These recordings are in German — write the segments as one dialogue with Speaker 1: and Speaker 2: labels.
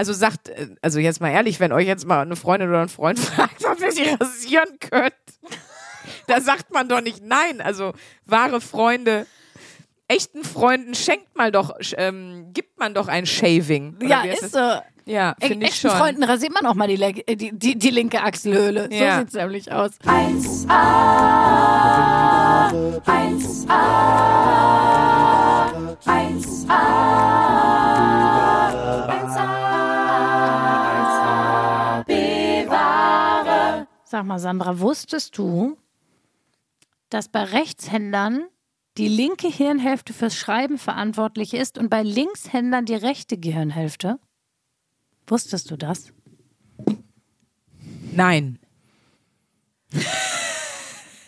Speaker 1: Also sagt, äh, also jetzt mal ehrlich, wenn euch jetzt mal eine Freundin oder ein Freund fragt, ob ihr sie rasieren könnt, da sagt man doch nicht nein. Also wahre Freunde, echten Freunden schenkt mal doch, ähm, gibt man doch ein Shaving.
Speaker 2: Ja, ist
Speaker 1: das?
Speaker 2: so.
Speaker 1: Ja, finde ich
Speaker 2: Echten
Speaker 1: schon.
Speaker 2: Freunden rasiert man auch mal die, Leg- äh, die, die, die linke Achselhöhle.
Speaker 1: Ja.
Speaker 2: So sieht's nämlich aus. Sag mal, Sandra, wusstest du, dass bei Rechtshändern die linke Hirnhälfte fürs Schreiben verantwortlich ist und bei Linkshändern die rechte Gehirnhälfte? Wusstest du das?
Speaker 1: Nein.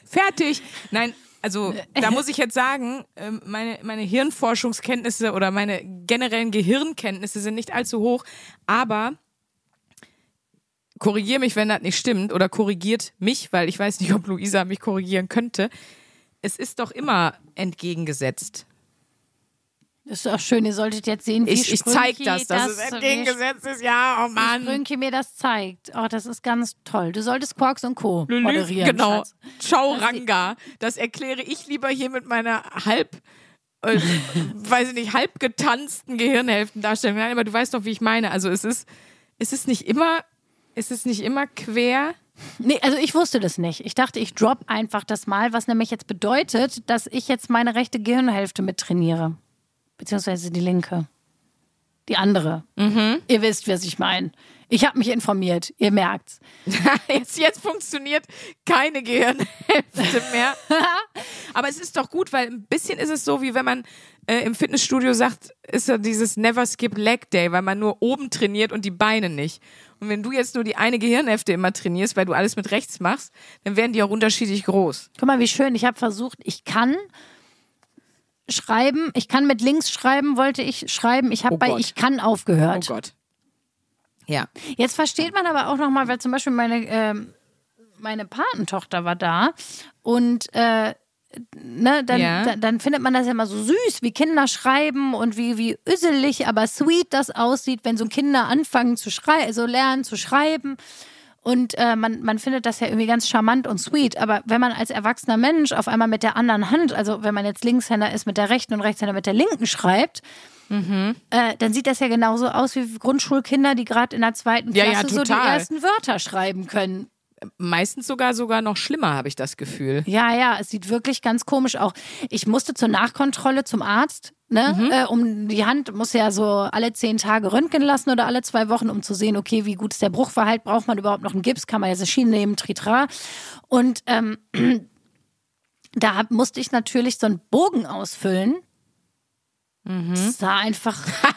Speaker 1: Fertig. Nein, also da muss ich jetzt sagen, ähm, meine, meine Hirnforschungskenntnisse oder meine generellen Gehirnkenntnisse sind nicht allzu hoch, aber korrigier mich, wenn das nicht stimmt oder korrigiert mich, weil ich weiß nicht, ob Luisa mich korrigieren könnte. Es ist doch immer entgegengesetzt.
Speaker 2: Das ist doch schön, ihr solltet jetzt sehen, wie
Speaker 1: Ich, ich zeig
Speaker 2: Sprünki
Speaker 1: das, dass es
Speaker 2: wie
Speaker 1: entgegengesetzt ist. Ja, oh Mann.
Speaker 2: Sprünki mir das zeigt. Oh, das ist ganz toll. Du solltest Quarks und Co.
Speaker 1: Lülü,
Speaker 2: moderieren.
Speaker 1: Genau.
Speaker 2: Schatz.
Speaker 1: Chauranga. Das erkläre ich lieber hier mit meiner halb, äh, weiß ich nicht, halb getanzten Gehirnhälftendarstellung. Nein, aber du weißt doch, wie ich meine. Also es ist, es ist nicht immer, es ist nicht immer quer.
Speaker 2: Nee, also ich wusste das nicht. Ich dachte, ich drop einfach das mal, was nämlich jetzt bedeutet, dass ich jetzt meine rechte Gehirnhälfte mit trainiere. Beziehungsweise die linke. Die andere.
Speaker 1: Mhm.
Speaker 2: Ihr wisst, was ich meine. Ich habe mich informiert. Ihr merkt's.
Speaker 1: Jetzt, jetzt funktioniert keine Gehirnhälfte mehr. Aber es ist doch gut, weil ein bisschen ist es so, wie wenn man äh, im Fitnessstudio sagt, ist ja dieses Never Skip Leg Day, weil man nur oben trainiert und die Beine nicht. Und wenn du jetzt nur die eine Gehirnhälfte immer trainierst, weil du alles mit rechts machst, dann werden die auch unterschiedlich groß.
Speaker 2: Guck mal, wie schön. Ich habe versucht, ich kann schreiben, ich kann mit links schreiben, wollte ich schreiben. Ich habe
Speaker 1: Oh
Speaker 2: bei
Speaker 1: Gott.
Speaker 2: ich kann aufgehört.
Speaker 1: Oh Gott. Ja.
Speaker 2: Jetzt versteht man aber auch nochmal, weil zum Beispiel meine, ähm, meine Patentochter war da und äh, ne, dann,
Speaker 1: Ja.
Speaker 2: da, dann findet man das ja immer so süß, wie Kinder schreiben und wie, wie üsselig, aber sweet das aussieht, wenn so Kinder anfangen zu schreiben, so lernen zu schreiben. Und äh, man, man findet das ja irgendwie ganz charmant und sweet. Aber wenn man als erwachsener Mensch auf einmal mit der anderen Hand, also wenn man jetzt Linkshänder ist mit der rechten und Rechtshänder mit der linken schreibt, äh, dann sieht das ja genauso aus wie Grundschulkinder, die gerade in der zweiten
Speaker 1: Ja, ja,
Speaker 2: Klasse so die ersten Wörter schreiben können.
Speaker 1: Meistens sogar sogar noch schlimmer, habe ich das Gefühl.
Speaker 2: Ja, ja, es sieht wirklich ganz komisch auch. Ich musste zur Nachkontrolle zum Arzt, ne?
Speaker 1: Mhm.
Speaker 2: Äh, um die Hand muss ja so alle zehn Tage röntgen lassen oder alle zwei Wochen, um zu sehen, okay, wie gut ist der Bruchverhalt, braucht man überhaupt noch einen Gips, kann man jetzt eine Schiene nehmen, tritra. Und ähm, da hab, musste ich natürlich so einen Bogen ausfüllen.
Speaker 1: Mhm.
Speaker 2: Das sah einfach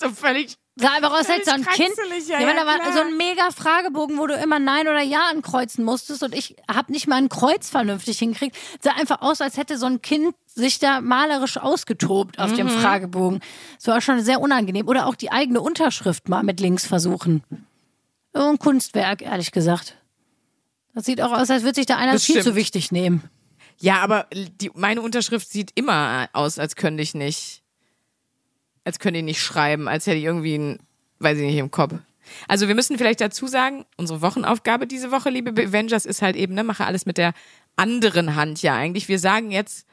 Speaker 1: So völlig.
Speaker 2: Sah einfach aus, als
Speaker 1: Völlig
Speaker 2: so ein Kind.
Speaker 1: ja, ja,
Speaker 2: da war
Speaker 1: klar.
Speaker 2: so ein mega Fragebogen, wo du immer Nein oder Ja ankreuzen musstest und ich habe nicht mal ein Kreuz vernünftig hingekriegt. Sah einfach aus, als hätte so ein Kind sich da malerisch ausgetobt auf
Speaker 1: Mhm.
Speaker 2: dem Fragebogen. Das war schon sehr unangenehm. Oder auch die eigene Unterschrift mal mit links versuchen. Ein Kunstwerk, ehrlich gesagt. Das sieht auch aus, als würde sich da einer viel zu wichtig nehmen.
Speaker 1: Ja, aber die, meine Unterschrift sieht immer aus, als könnte ich nicht, als könnte ich nicht schreiben, als hätte ich irgendwie ein, weiß ich nicht, im Kopf. Also wir müssen vielleicht dazu sagen, unsere Wochenaufgabe diese Woche, liebe Avengers, ist halt eben, ne, mache alles mit der anderen Hand ja eigentlich. Wir sagen jetzt,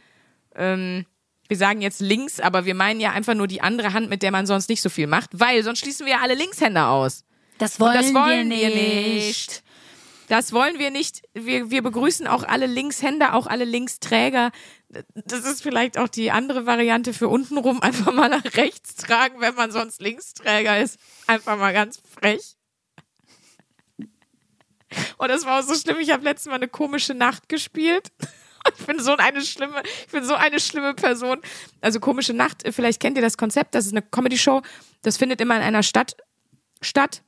Speaker 1: ähm, wir sagen jetzt links, aber wir meinen ja einfach nur die andere Hand, mit der man sonst nicht so viel macht, weil sonst schließen wir ja alle Linkshänder aus.
Speaker 2: Das wollen,
Speaker 1: Das wollen
Speaker 2: wir
Speaker 1: wir
Speaker 2: nicht.
Speaker 1: nicht. Das wollen wir nicht. Wir, wir begrüßen auch alle Linkshänder, auch alle Linksträger. Das ist vielleicht auch die andere Variante für untenrum. Einfach mal nach rechts tragen, wenn man sonst Linksträger ist. Einfach mal ganz frech. Und das war auch so schlimm. Ich habe letztes Mal eine komische Nacht gespielt. Ich bin so eine schlimme, ich bin so eine schlimme Person. Also komische Nacht, vielleicht kennt ihr das Konzept, das ist eine Comedy-Show. Das findet immer in einer Stadt statt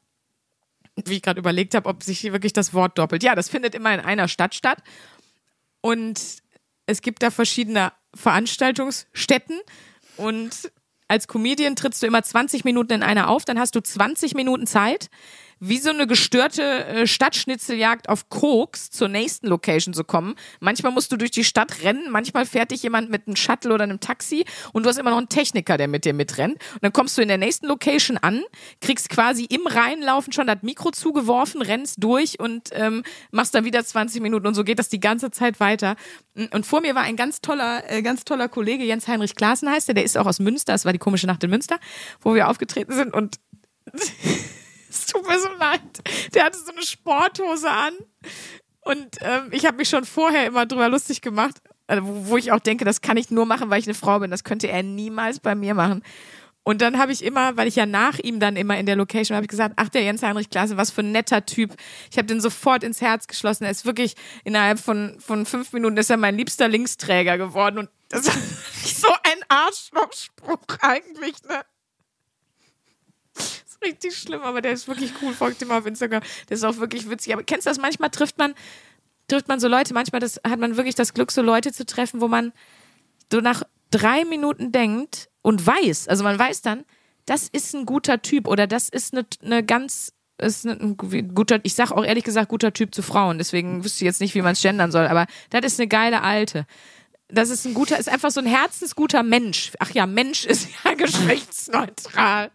Speaker 1: wie ich gerade überlegt habe, ob sich hier wirklich das Wort doppelt. Ja, das findet immer in einer Stadt statt. Und es gibt da verschiedene Veranstaltungsstätten. Und als Comedian trittst du immer 20 Minuten in einer auf. Dann hast du 20 Minuten Zeit, wie so eine gestörte äh, Stadtschnitzeljagd auf Koks zur nächsten Location zu kommen. Manchmal musst du durch die Stadt rennen, manchmal fährt dich jemand mit einem Shuttle oder einem Taxi und du hast immer noch einen Techniker, der mit dir mitrennt. Und dann kommst du in der nächsten Location an, kriegst quasi im Reinlaufen schon das Mikro zugeworfen, rennst durch und ähm, machst dann wieder 20 Minuten und so geht das die ganze Zeit weiter. Und vor mir war ein ganz toller, äh, ganz toller Kollege, Jens Heinrich Klaassen heißt der, der ist auch aus Münster, das war die komische Nacht in Münster, wo wir aufgetreten sind und es tut mir so leid. Der hatte so eine Sporthose an. Und ähm, ich habe mich schon vorher immer drüber lustig gemacht, also wo, ich auch denke, das kann ich nur machen, weil ich eine Frau bin. Das könnte er niemals bei mir machen. Und dann habe ich immer, weil ich ja nach ihm dann immer in der Location habe ich gesagt, ach der Jens Heinrich Klasse, was für ein netter Typ. Ich habe den sofort ins Herz geschlossen. Er ist wirklich innerhalb von von fünf Minuten ist er mein liebster Linksträger geworden und das ist so ein Arschlochspruch eigentlich, ne? Richtig schlimm, aber der ist wirklich cool. Folgt ihm auf Instagram. Der ist auch wirklich witzig. Aber kennst du das? Manchmal trifft man, trifft man so Leute, manchmal das, hat man wirklich das Glück, so Leute zu treffen, wo man so nach drei Minuten denkt und weiß, also man weiß dann, das ist ein guter Typ oder das ist eine, eine ganz ist ein guter, ich sag auch ehrlich gesagt guter Typ zu Frauen, deswegen wüsste ich jetzt nicht, wie man es gendern soll, aber das ist eine geile Alte. Das ist ein guter, ist einfach so ein herzensguter Mensch. Ach ja, Mensch ist ja geschlechtsneutral.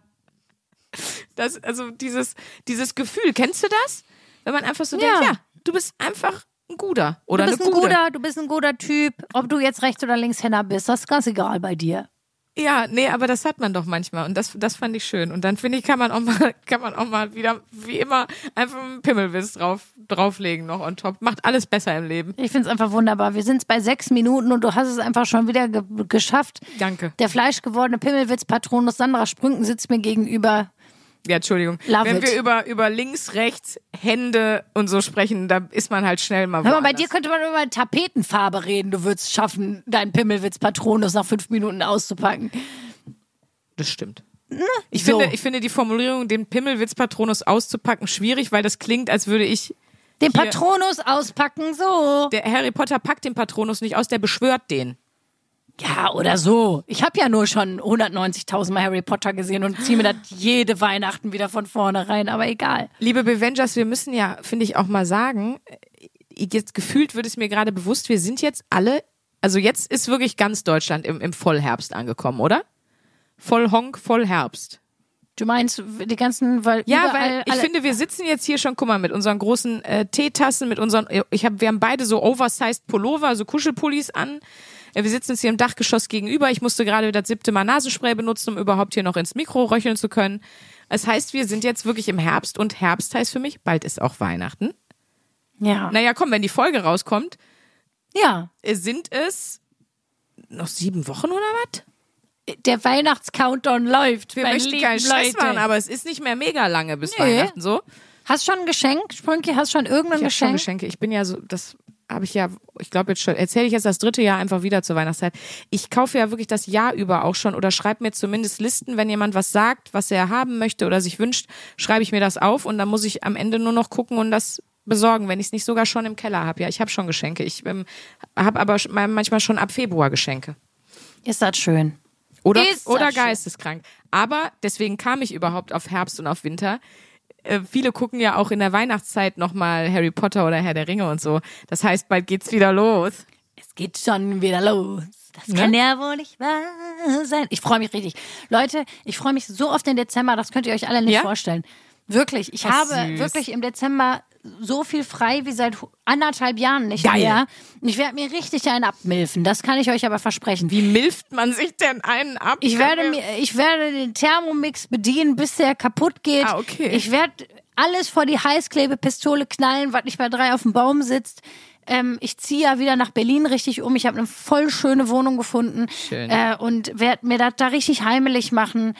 Speaker 1: Das, also dieses, dieses Gefühl, kennst du das? Wenn man einfach so
Speaker 2: Ja.
Speaker 1: denkt, ja, du bist einfach ein guter oder
Speaker 2: du bist ein
Speaker 1: gute.
Speaker 2: guter, du bist ein guter Typ. Ob du jetzt Rechts- oder Linkshänder bist, das ist ganz egal bei dir.
Speaker 1: Ja, nee, aber das hat man doch manchmal und das, das fand ich schön. Und dann finde ich, kann man auch mal, kann man auch mal wieder, wie immer, einfach einen Pimmelwiss drauf, drauflegen noch on top. Macht alles besser im Leben.
Speaker 2: Ich finde es einfach wunderbar. Wir sind bei sechs Minuten und du hast es einfach schon wieder ge geschafft.
Speaker 1: Danke.
Speaker 2: Der fleischgewordene Pimmelwitz-Patronus Sandra Sprünken sitzt mir gegenüber.
Speaker 1: Ja, Entschuldigung.
Speaker 2: Love
Speaker 1: Wenn
Speaker 2: it.
Speaker 1: wir über, über links, rechts, Hände und so sprechen, da ist man halt schnell mal
Speaker 2: mal, bei dir könnte man über Tapetenfarbe reden. Du würdest schaffen, deinen Pimmelwitz-Patronus nach fünf Minuten auszupacken.
Speaker 1: Das stimmt. Ich,
Speaker 2: so.
Speaker 1: finde, ich finde die Formulierung, den Pimmelwitz-Patronus auszupacken, schwierig, weil das klingt, als würde ich.
Speaker 2: Den. Patronus auspacken, so.
Speaker 1: Der Harry Potter packt den Patronus nicht aus, der beschwört den.
Speaker 2: Ja, oder so. Ich habe ja nur schon 190.000 Mal Harry Potter gesehen und ziehe mir das jede Weihnachten wieder von vorne rein, aber egal.
Speaker 1: Liebe Bevengers, wir müssen ja, finde ich, auch mal sagen, äh, jetzt gefühlt wird es mir gerade bewusst, wir sind jetzt alle, also jetzt ist wirklich ganz Deutschland im, im Vollherbst angekommen, oder? Voll Honk, voll Herbst.
Speaker 2: Du meinst die ganzen, weil
Speaker 1: Ja,
Speaker 2: überall
Speaker 1: weil ich
Speaker 2: alle,
Speaker 1: finde, wir sitzen jetzt hier schon, guck mal, mit unseren großen äh, Teetassen, mit unseren, ich hab, wir haben beide so oversized Pullover, so Kuschelpullis an. Äh, Wir sitzen jetzt hier im Dachgeschoss gegenüber. Ich musste gerade das siebte Mal Nasenspray benutzen, um überhaupt hier noch ins Mikro röcheln zu können. Das heißt, wir sind jetzt wirklich im Herbst und Herbst heißt für mich, bald ist auch Weihnachten.
Speaker 2: ja,
Speaker 1: Naja, komm, wenn die Folge rauskommt,
Speaker 2: ja,
Speaker 1: äh, sind es noch sieben Wochen oder was?
Speaker 2: der Weihnachtscountdown läuft.
Speaker 1: Wir möchten keinen Stress machen, aber es ist nicht mehr mega lange bis
Speaker 2: Nee.
Speaker 1: Weihnachten so.
Speaker 2: Hast schon ein Geschenk, Sprünki? Hast schon irgendein
Speaker 1: Ich habe schon
Speaker 2: Geschenk?
Speaker 1: Geschenke. Ich bin ja so, das habe ich ja, ich glaube jetzt schon, erzähle ich jetzt das dritte Jahr einfach wieder zur Weihnachtszeit. Ich kaufe ja wirklich das Jahr über auch schon oder schreibe mir zumindest Listen, wenn jemand was sagt, was er haben möchte oder sich wünscht, schreibe ich mir das auf und dann muss ich am Ende nur noch gucken und das besorgen, wenn ich es nicht sogar schon im Keller habe. Ja, ich habe schon Geschenke. Ich ähm, habe aber manchmal schon ab Februar Geschenke.
Speaker 2: Ist das schön.
Speaker 1: Oder,
Speaker 2: Ist
Speaker 1: oder
Speaker 2: schön.
Speaker 1: geisteskrank. Aber deswegen kam ich überhaupt auf Herbst und auf Winter. Äh, viele gucken ja auch in der Weihnachtszeit nochmal Harry Potter oder Herr der Ringe und so. Das heißt, bald geht's wieder los.
Speaker 2: Es geht schon wieder los. Das
Speaker 1: Ne?
Speaker 2: kann ja wohl nicht wahr sein. Ich freue mich richtig. Leute, ich freue mich so auf den Dezember, das könnt ihr euch alle nicht
Speaker 1: Ja?
Speaker 2: vorstellen. Wirklich, ich
Speaker 1: Ach,
Speaker 2: habe
Speaker 1: süß.
Speaker 2: wirklich im Dezember so viel frei wie seit anderthalb Jahren nicht
Speaker 1: Geil.
Speaker 2: mehr. Ich werde mir richtig einen abmilfen, das kann ich euch aber versprechen.
Speaker 1: Wie milft man sich denn einen ab?
Speaker 2: Ich werde mir, ich werde den Thermomix bedienen, bis der kaputt geht.
Speaker 1: Ah, okay.
Speaker 2: Ich werde alles vor die Heißklebepistole knallen, was nicht bei drei auf dem Baum sitzt. Ähm, ich ziehe ja wieder nach Berlin richtig um. Ich habe eine voll schöne Wohnung gefunden
Speaker 1: Schön.
Speaker 2: Äh, und werde mir das da richtig heimelig machen.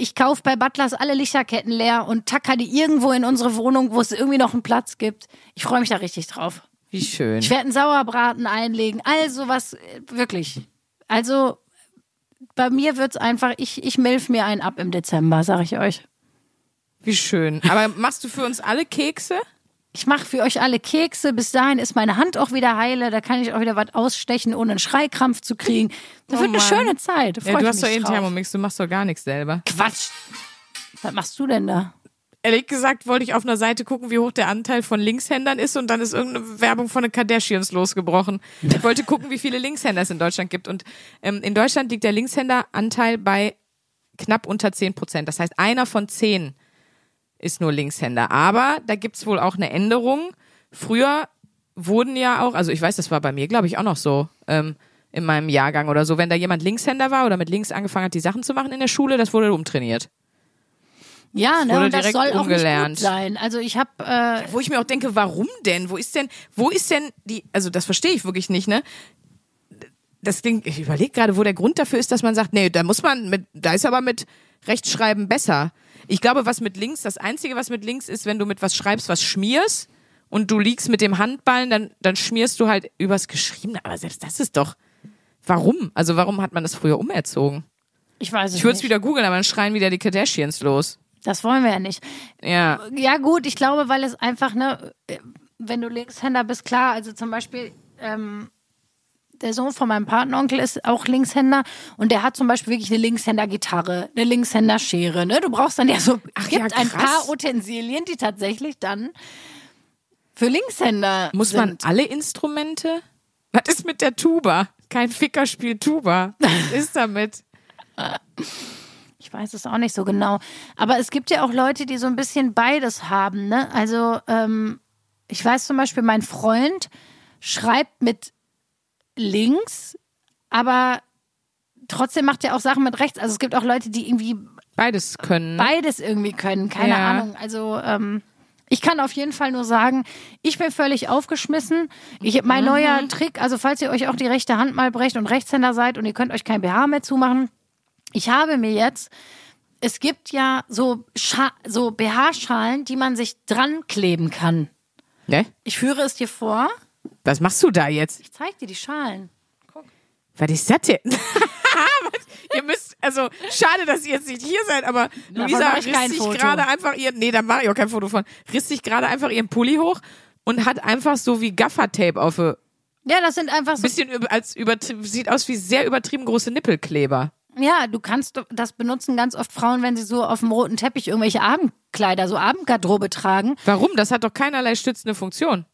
Speaker 2: Ich kaufe bei Butlers alle Lichterketten leer und tacker die irgendwo in unsere Wohnung, wo es irgendwie noch einen Platz gibt. Ich freue mich da richtig drauf.
Speaker 1: Wie schön.
Speaker 2: Ich werde einen Sauerbraten einlegen. Also was, wirklich. Also bei mir wird's einfach, ich, ich milf mir einen ab im Dezember, sag ich euch.
Speaker 1: Wie schön. Aber machst du für uns alle Kekse?
Speaker 2: Ich mache für euch alle Kekse. Bis dahin ist meine Hand auch wieder heile. Da kann ich auch wieder was ausstechen, ohne einen Schreikrampf zu kriegen. Das
Speaker 1: Oh
Speaker 2: wird eine
Speaker 1: Mann.
Speaker 2: schöne Zeit.
Speaker 1: Ja, du hast doch eh einen. Thermomix, du machst doch gar nichts selber.
Speaker 2: Quatsch. Was machst du denn da?
Speaker 1: ehrlich gesagt wollte ich auf einer Seite gucken, wie hoch der Anteil von Linkshändern ist und dann ist irgendeine Werbung von den Kardashians losgebrochen. Ich wollte gucken, wie viele Linkshänder es in Deutschland gibt. Und ähm, in Deutschland liegt der Linkshänderanteil bei knapp unter 10 Prozent. Das heißt, einer von zehn ist nur Linkshänder. Aber da gibt's wohl auch eine Änderung. Früher wurden ja auch, also ich weiß, das war bei mir, glaube ich, auch noch so, ähm, in meinem Jahrgang oder so, wenn da jemand Linkshänder war oder mit links angefangen hat, die Sachen zu machen in der Schule, das wurde umtrainiert.
Speaker 2: Ja, ne, und das soll auch nicht
Speaker 1: umgelernt.
Speaker 2: gut sein. Also ich habe äh,
Speaker 1: Wo ich mir auch denke, warum denn? Wo ist denn, wo ist denn die, also das verstehe ich wirklich nicht, ne? Das klingt, ich überlege gerade, wo der Grund dafür ist, dass man sagt, nee, da muss man mit, da ist aber mit Rechtschreiben besser. Ich glaube, was mit links, das Einzige, was mit links ist, wenn du mit was schreibst, was schmierst und du liegst mit dem Handballen, dann, dann schmierst du halt übers Geschriebene. Aber selbst das ist doch, warum? Also warum hat man das früher umerzogen?
Speaker 2: ich weiß es
Speaker 1: Ich würde es
Speaker 2: nicht.
Speaker 1: wieder googeln, aber dann schreien wieder die Kardashians los.
Speaker 2: Das wollen wir ja nicht.
Speaker 1: Ja.
Speaker 2: Ja, gut, ich glaube, weil es einfach, ne, wenn du Linkshänder bist, klar, also zum Beispiel, ähm, der Sohn von meinem Patenonkel ist auch Linkshänder und der hat zum Beispiel wirklich eine Linkshänder-Gitarre, eine Linkshänder-Schere. Ne? Du brauchst dann ja so,
Speaker 1: Ach
Speaker 2: gibt
Speaker 1: ja,
Speaker 2: ein paar Utensilien, die tatsächlich dann für Linkshänder
Speaker 1: Muss
Speaker 2: sind.
Speaker 1: man alle Instrumente? Was ist mit der Tuba? Kein Ficker spielt Tuba. Was ist damit?
Speaker 2: Ich weiß es auch nicht so genau. Aber es gibt ja auch Leute, die so ein bisschen beides haben. Ne? Also ähm, ich weiß zum Beispiel, mein Freund schreibt mit links, aber trotzdem macht er auch Sachen mit rechts. Also es gibt auch Leute, die irgendwie
Speaker 1: Beides können. ne?
Speaker 2: beides irgendwie können. Keine
Speaker 1: Ja.
Speaker 2: Ahnung. Also ähm, ich kann auf jeden Fall nur sagen, ich bin völlig aufgeschmissen. Ich, mein
Speaker 1: Mhm.
Speaker 2: neuer Trick, also falls ihr euch auch die rechte Hand mal brecht und Rechtshänder seid und ihr könnt euch kein BH mehr zumachen, ich habe mir jetzt, es gibt ja so, Scha so BH-Schalen, die man sich dran kleben kann.
Speaker 1: Ne?
Speaker 2: Ich führe es dir vor.
Speaker 1: Was machst du da jetzt?
Speaker 2: Ich zeig dir die Schalen.
Speaker 1: Was ist das denn? Ihr müsst, also schade, dass ihr jetzt nicht hier seid, aber Luisa
Speaker 2: mach ich
Speaker 1: riss sich gerade einfach ihr, nee, da mache ich auch kein Foto von, riss sich gerade einfach ihren Pulli hoch und hat einfach so wie Gaffertape auf ein
Speaker 2: Ja, das sind einfach so.
Speaker 1: bisschen über, als sieht aus wie sehr übertrieben große Nippelkleber.
Speaker 2: Ja, du kannst das benutzen ganz oft Frauen, wenn sie so auf dem roten Teppich irgendwelche Abendkleider, so Abendgarderobe tragen.
Speaker 1: Warum? Das hat doch keinerlei stützende Funktion.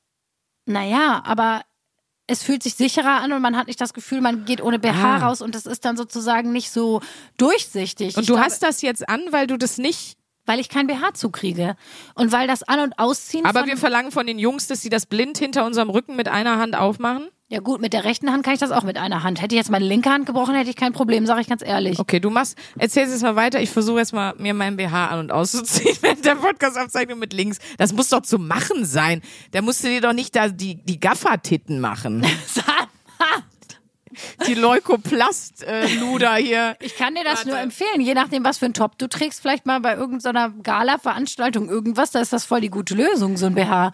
Speaker 2: Naja, aber es fühlt sich sicherer an und man hat nicht das Gefühl, man geht ohne BH
Speaker 1: Ah.
Speaker 2: raus und das ist dann sozusagen nicht so durchsichtig.
Speaker 1: Und
Speaker 2: Ich
Speaker 1: du
Speaker 2: glaube,
Speaker 1: hast das jetzt an, weil du das nicht.
Speaker 2: weil ich kein BH zukriege und weil das An- und Ausziehen
Speaker 1: Aber wir verlangen von den Jungs, dass sie das blind hinter unserem Rücken mit einer Hand aufmachen.
Speaker 2: Ja gut, mit der rechten Hand kann ich das auch mit einer Hand. Hätte ich jetzt meine linke Hand gebrochen, hätte ich kein Problem, sage ich ganz ehrlich.
Speaker 1: Okay, du machst, erzähl jetzt mal weiter. Ich versuche jetzt mal, mir meinen BH an und auszuziehen während der Podcast-Aufzeichnung mit links. Das muss doch zu machen sein. Da musst du dir doch nicht da die, die Gaffertitten machen. Die Leukoplast-Luder hier.
Speaker 2: Ich kann dir das
Speaker 1: Warte.
Speaker 2: nur empfehlen, je nachdem, was für ein Top du trägst, vielleicht mal bei irgendeiner Gala-Veranstaltung irgendwas, da ist das voll die gute Lösung, so ein BH.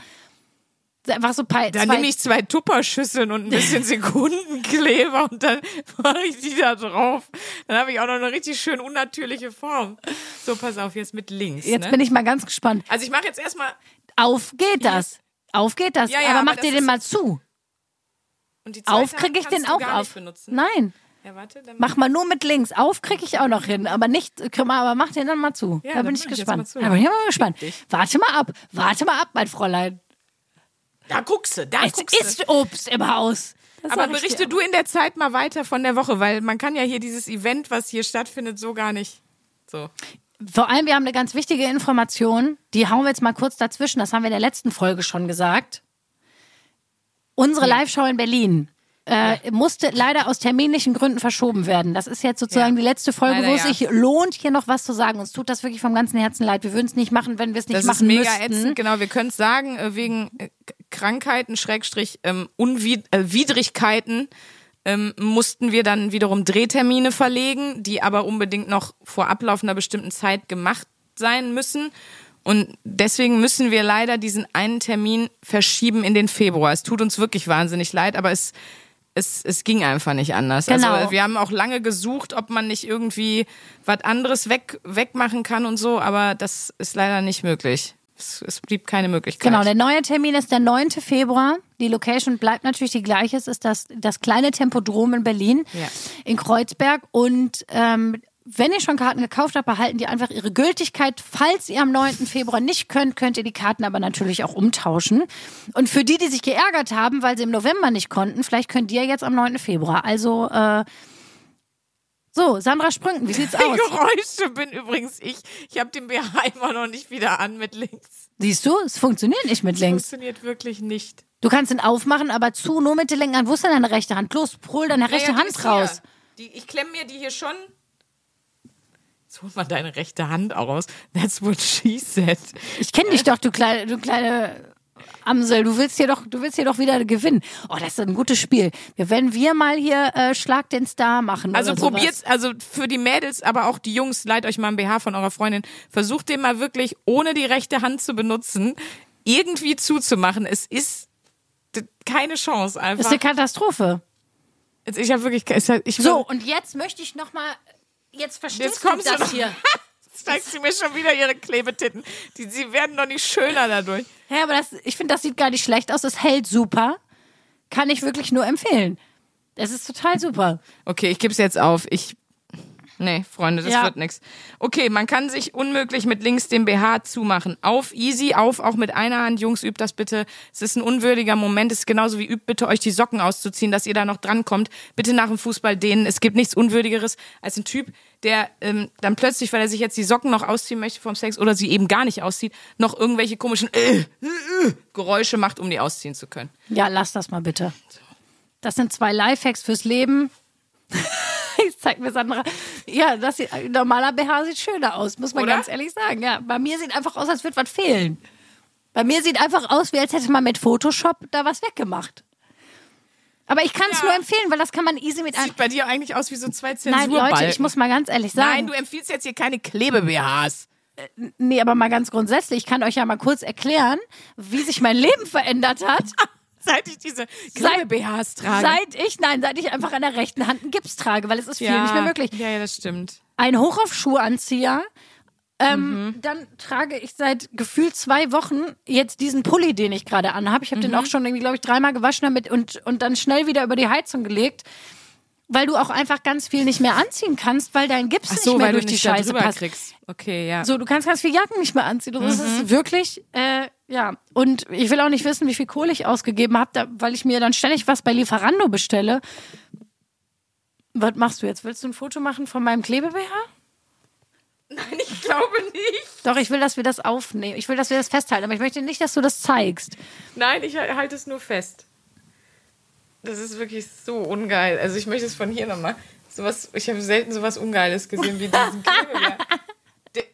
Speaker 2: Einfach so paar,
Speaker 1: Dann nehme ich zwei Tupperschüsseln und ein bisschen Sekundenkleber und dann mache ich die da drauf. Dann habe ich auch noch eine richtig schön unnatürliche Form. So, pass auf, jetzt mit links.
Speaker 2: Jetzt
Speaker 1: ne?
Speaker 2: bin ich mal ganz gespannt.
Speaker 1: also ich mache jetzt erstmal.
Speaker 2: Auf geht das. Auf geht das.
Speaker 1: Ja, ja,
Speaker 2: aber
Speaker 1: aber
Speaker 2: mach dir den mal zu.
Speaker 1: Und die
Speaker 2: Auf kriege ich den auch auf. Nein.
Speaker 1: Ja, warte,
Speaker 2: Mach mal nur mit links. Auf kriege ich auch noch hin, aber nicht, aber mach den dann mal zu.
Speaker 1: Ja,
Speaker 2: da bin ich gespannt.
Speaker 1: zu.
Speaker 2: Da bin ich mal gespannt. Warte mal ab. Warte mal ab, mein Fräulein.
Speaker 1: Da guckst du, da
Speaker 2: Es ist Obst im Haus. Das
Speaker 1: Aber berichte du in der Zeit mal weiter von der Woche, weil man kann ja hier dieses Event, was hier stattfindet, so gar nicht. So.
Speaker 2: Vor allem, wir haben eine ganz wichtige Information, die hauen wir jetzt mal kurz dazwischen. Das haben wir in der letzten Folge schon gesagt. Unsere Live-Show in Berlin äh, musste leider aus terminlichen Gründen verschoben werden. Das ist jetzt sozusagen
Speaker 1: Ja.
Speaker 2: die letzte Folge, wo es
Speaker 1: ja.
Speaker 2: sich lohnt, hier noch was zu sagen. Uns tut das wirklich vom ganzen Herzen leid. Wir würden es nicht machen, wenn wir es nicht
Speaker 1: Das ist
Speaker 2: machen
Speaker 1: mega
Speaker 2: müssten.
Speaker 1: ätzend, genau. Wir können es sagen, äh, wegen äh, Krankheiten, Schrägstrich, ähm, Unwid äh, Widrigkeiten ähm, mussten wir dann wiederum Drehtermine verlegen, die aber unbedingt noch vor Ablauf einer bestimmten Zeit gemacht sein müssen. Und deswegen müssen wir leider diesen einen Termin verschieben in den Februar. Es tut uns wirklich wahnsinnig leid, aber es, es, es ging einfach nicht anders.
Speaker 2: Genau.
Speaker 1: Also wir haben auch lange gesucht, ob man nicht irgendwie was anderes weg, wegmachen kann und so, aber das ist leider nicht möglich. Es, es blieb keine Möglichkeit.
Speaker 2: Genau, der neue Termin ist der 9. Februar. Die Location bleibt natürlich die gleiche. Es ist das, das kleine Tempodrom in Berlin,
Speaker 1: Ja.
Speaker 2: in Kreuzberg. Und ähm, wenn ihr schon Karten gekauft habt, behalten die einfach ihre Gültigkeit. Falls ihr am 9. Februar nicht könnt, könnt ihr die Karten aber natürlich auch umtauschen. Und für die, die sich geärgert haben, weil sie im November nicht konnten, vielleicht könnt ihr jetzt am 9. Februar. Also, äh, so, Sandra Sprünken, wie sieht's
Speaker 1: Die
Speaker 2: aus?
Speaker 1: Geräusche bin übrigens ich. Ich habe den BH immer noch nicht wieder an mit links.
Speaker 2: Siehst du, es funktioniert nicht mit links.
Speaker 1: Funktioniert wirklich nicht.
Speaker 2: Du kannst ihn aufmachen, aber zu, nur mit der linken Hand. Wo ist denn deine rechte Hand? Los, hol deine rechte
Speaker 1: Naja, die
Speaker 2: Hand raus.
Speaker 1: Die, ich klemme mir die hier schon. Jetzt hol mal deine rechte Hand aus. That's what she said.
Speaker 2: Ich kenne dich doch, du kleine, du kleine Amsel. Du willst hier doch, du willst hier doch wieder gewinnen. Oh, das ist ein gutes Spiel. Werden wir mal hier äh, Schlag den Star machen.
Speaker 1: Also probiert's, also für die Mädels, aber auch die Jungs, leiht euch mal ein BH von eurer Freundin. Versucht den mal wirklich, ohne die rechte Hand zu benutzen, irgendwie zuzumachen. Es ist keine Chance
Speaker 2: Das
Speaker 1: einfach.
Speaker 2: ist eine Katastrophe.
Speaker 1: Ich habe wirklich, ich
Speaker 2: So, und jetzt möchte ich noch mal, jetzt verstehst
Speaker 1: Jetzt kommst
Speaker 2: du das
Speaker 1: noch-
Speaker 2: hier.
Speaker 1: Jetzt zeigt sie mir schon wieder ihre Klebetitten. Die, sie werden doch nicht schöner dadurch.
Speaker 2: Ja, aber das, ich finde, das sieht gar nicht schlecht aus. Es hält super. Kann ich wirklich nur empfehlen. Es ist total super.
Speaker 1: Okay, ich gebe es jetzt auf. Ich. Nee, Freunde, das
Speaker 2: Ja.
Speaker 1: wird nix. Okay, man kann sich unmöglich mit links den BH zumachen. Auf, easy, auf, auch mit einer Hand. Jungs, übt das bitte. Es ist ein unwürdiger Moment. Es ist genauso wie übt bitte euch die Socken auszuziehen, dass ihr da noch drankommt. Bitte nach dem Fußball dehnen. Es gibt nichts Unwürdigeres als ein Typ, der ähm, dann plötzlich, weil er sich jetzt die Socken noch ausziehen möchte vom Sex oder sie eben gar nicht auszieht, noch irgendwelche komischen äh, äh, äh, Geräusche macht, um die ausziehen zu können.
Speaker 2: Ja, lass das mal bitte. Das sind zwei Lifehacks fürs Leben. Ich zeig mir Sandra. Ja, das sieht, normaler BH sieht schöner aus, muss man
Speaker 1: Oder?
Speaker 2: ganz ehrlich sagen. Ja, bei mir sieht einfach aus, als würde was fehlen. Bei mir sieht einfach aus, wie als hätte man mit Photoshop da was weggemacht. Aber ich kann es
Speaker 1: Ja.
Speaker 2: nur empfehlen, weil das kann man easy mit einem.
Speaker 1: Sieht bei dir eigentlich aus wie so zwei
Speaker 2: Nein,
Speaker 1: Zensurbalken.
Speaker 2: Leute, ich muss mal ganz ehrlich sagen.
Speaker 1: Nein, du empfiehlst jetzt hier keine Klebe-BHs.
Speaker 2: Nee, aber mal ganz grundsätzlich, ich kann euch ja mal kurz erklären, wie sich mein Leben verändert hat.
Speaker 1: Seit ich diese
Speaker 2: Seit-
Speaker 1: Klebe-BHs trage.
Speaker 2: Seit ich, nein, seit ich einfach an der rechten Hand einen Gips trage, weil es ist viel nicht mehr möglich.
Speaker 1: Ja, ja, das stimmt.
Speaker 2: Ein Hoch auf Schuhanzieher. Ähm,
Speaker 1: Mhm.
Speaker 2: Dann trage ich seit gefühlt zwei Wochen jetzt diesen Pulli, den ich gerade anhabe. Ich habe
Speaker 1: Mhm.
Speaker 2: den auch schon irgendwie, glaube ich, dreimal gewaschen damit und, und dann schnell wieder über die Heizung gelegt. Weil du auch einfach ganz viel nicht mehr anziehen kannst, weil dein Gips
Speaker 1: Ach so,
Speaker 2: nicht mehr
Speaker 1: weil
Speaker 2: durch
Speaker 1: du
Speaker 2: die
Speaker 1: nicht da
Speaker 2: Scheiße passt.
Speaker 1: kriegst. Okay, ja.
Speaker 2: So, du kannst ganz viel Jacken nicht mehr anziehen. Und Das
Speaker 1: Mhm.
Speaker 2: ist wirklich, äh, ja. Und ich will auch nicht wissen, wie viel Kohle ich ausgegeben habe, weil ich mir dann ständig was bei Lieferando bestelle. Was machst du jetzt? Willst du ein Foto machen von meinem Klebe-BH?
Speaker 1: Nein, ich glaube nicht.
Speaker 2: Doch, ich will, dass wir das aufnehmen. Ich will, dass wir das festhalten. Aber ich möchte nicht, dass du das zeigst.
Speaker 1: Nein, ich halte es nur fest. Das ist wirklich so ungeil. Also ich möchte es von hier nochmal. Sowas, ich habe selten sowas Ungeiles gesehen wie diesen. Der-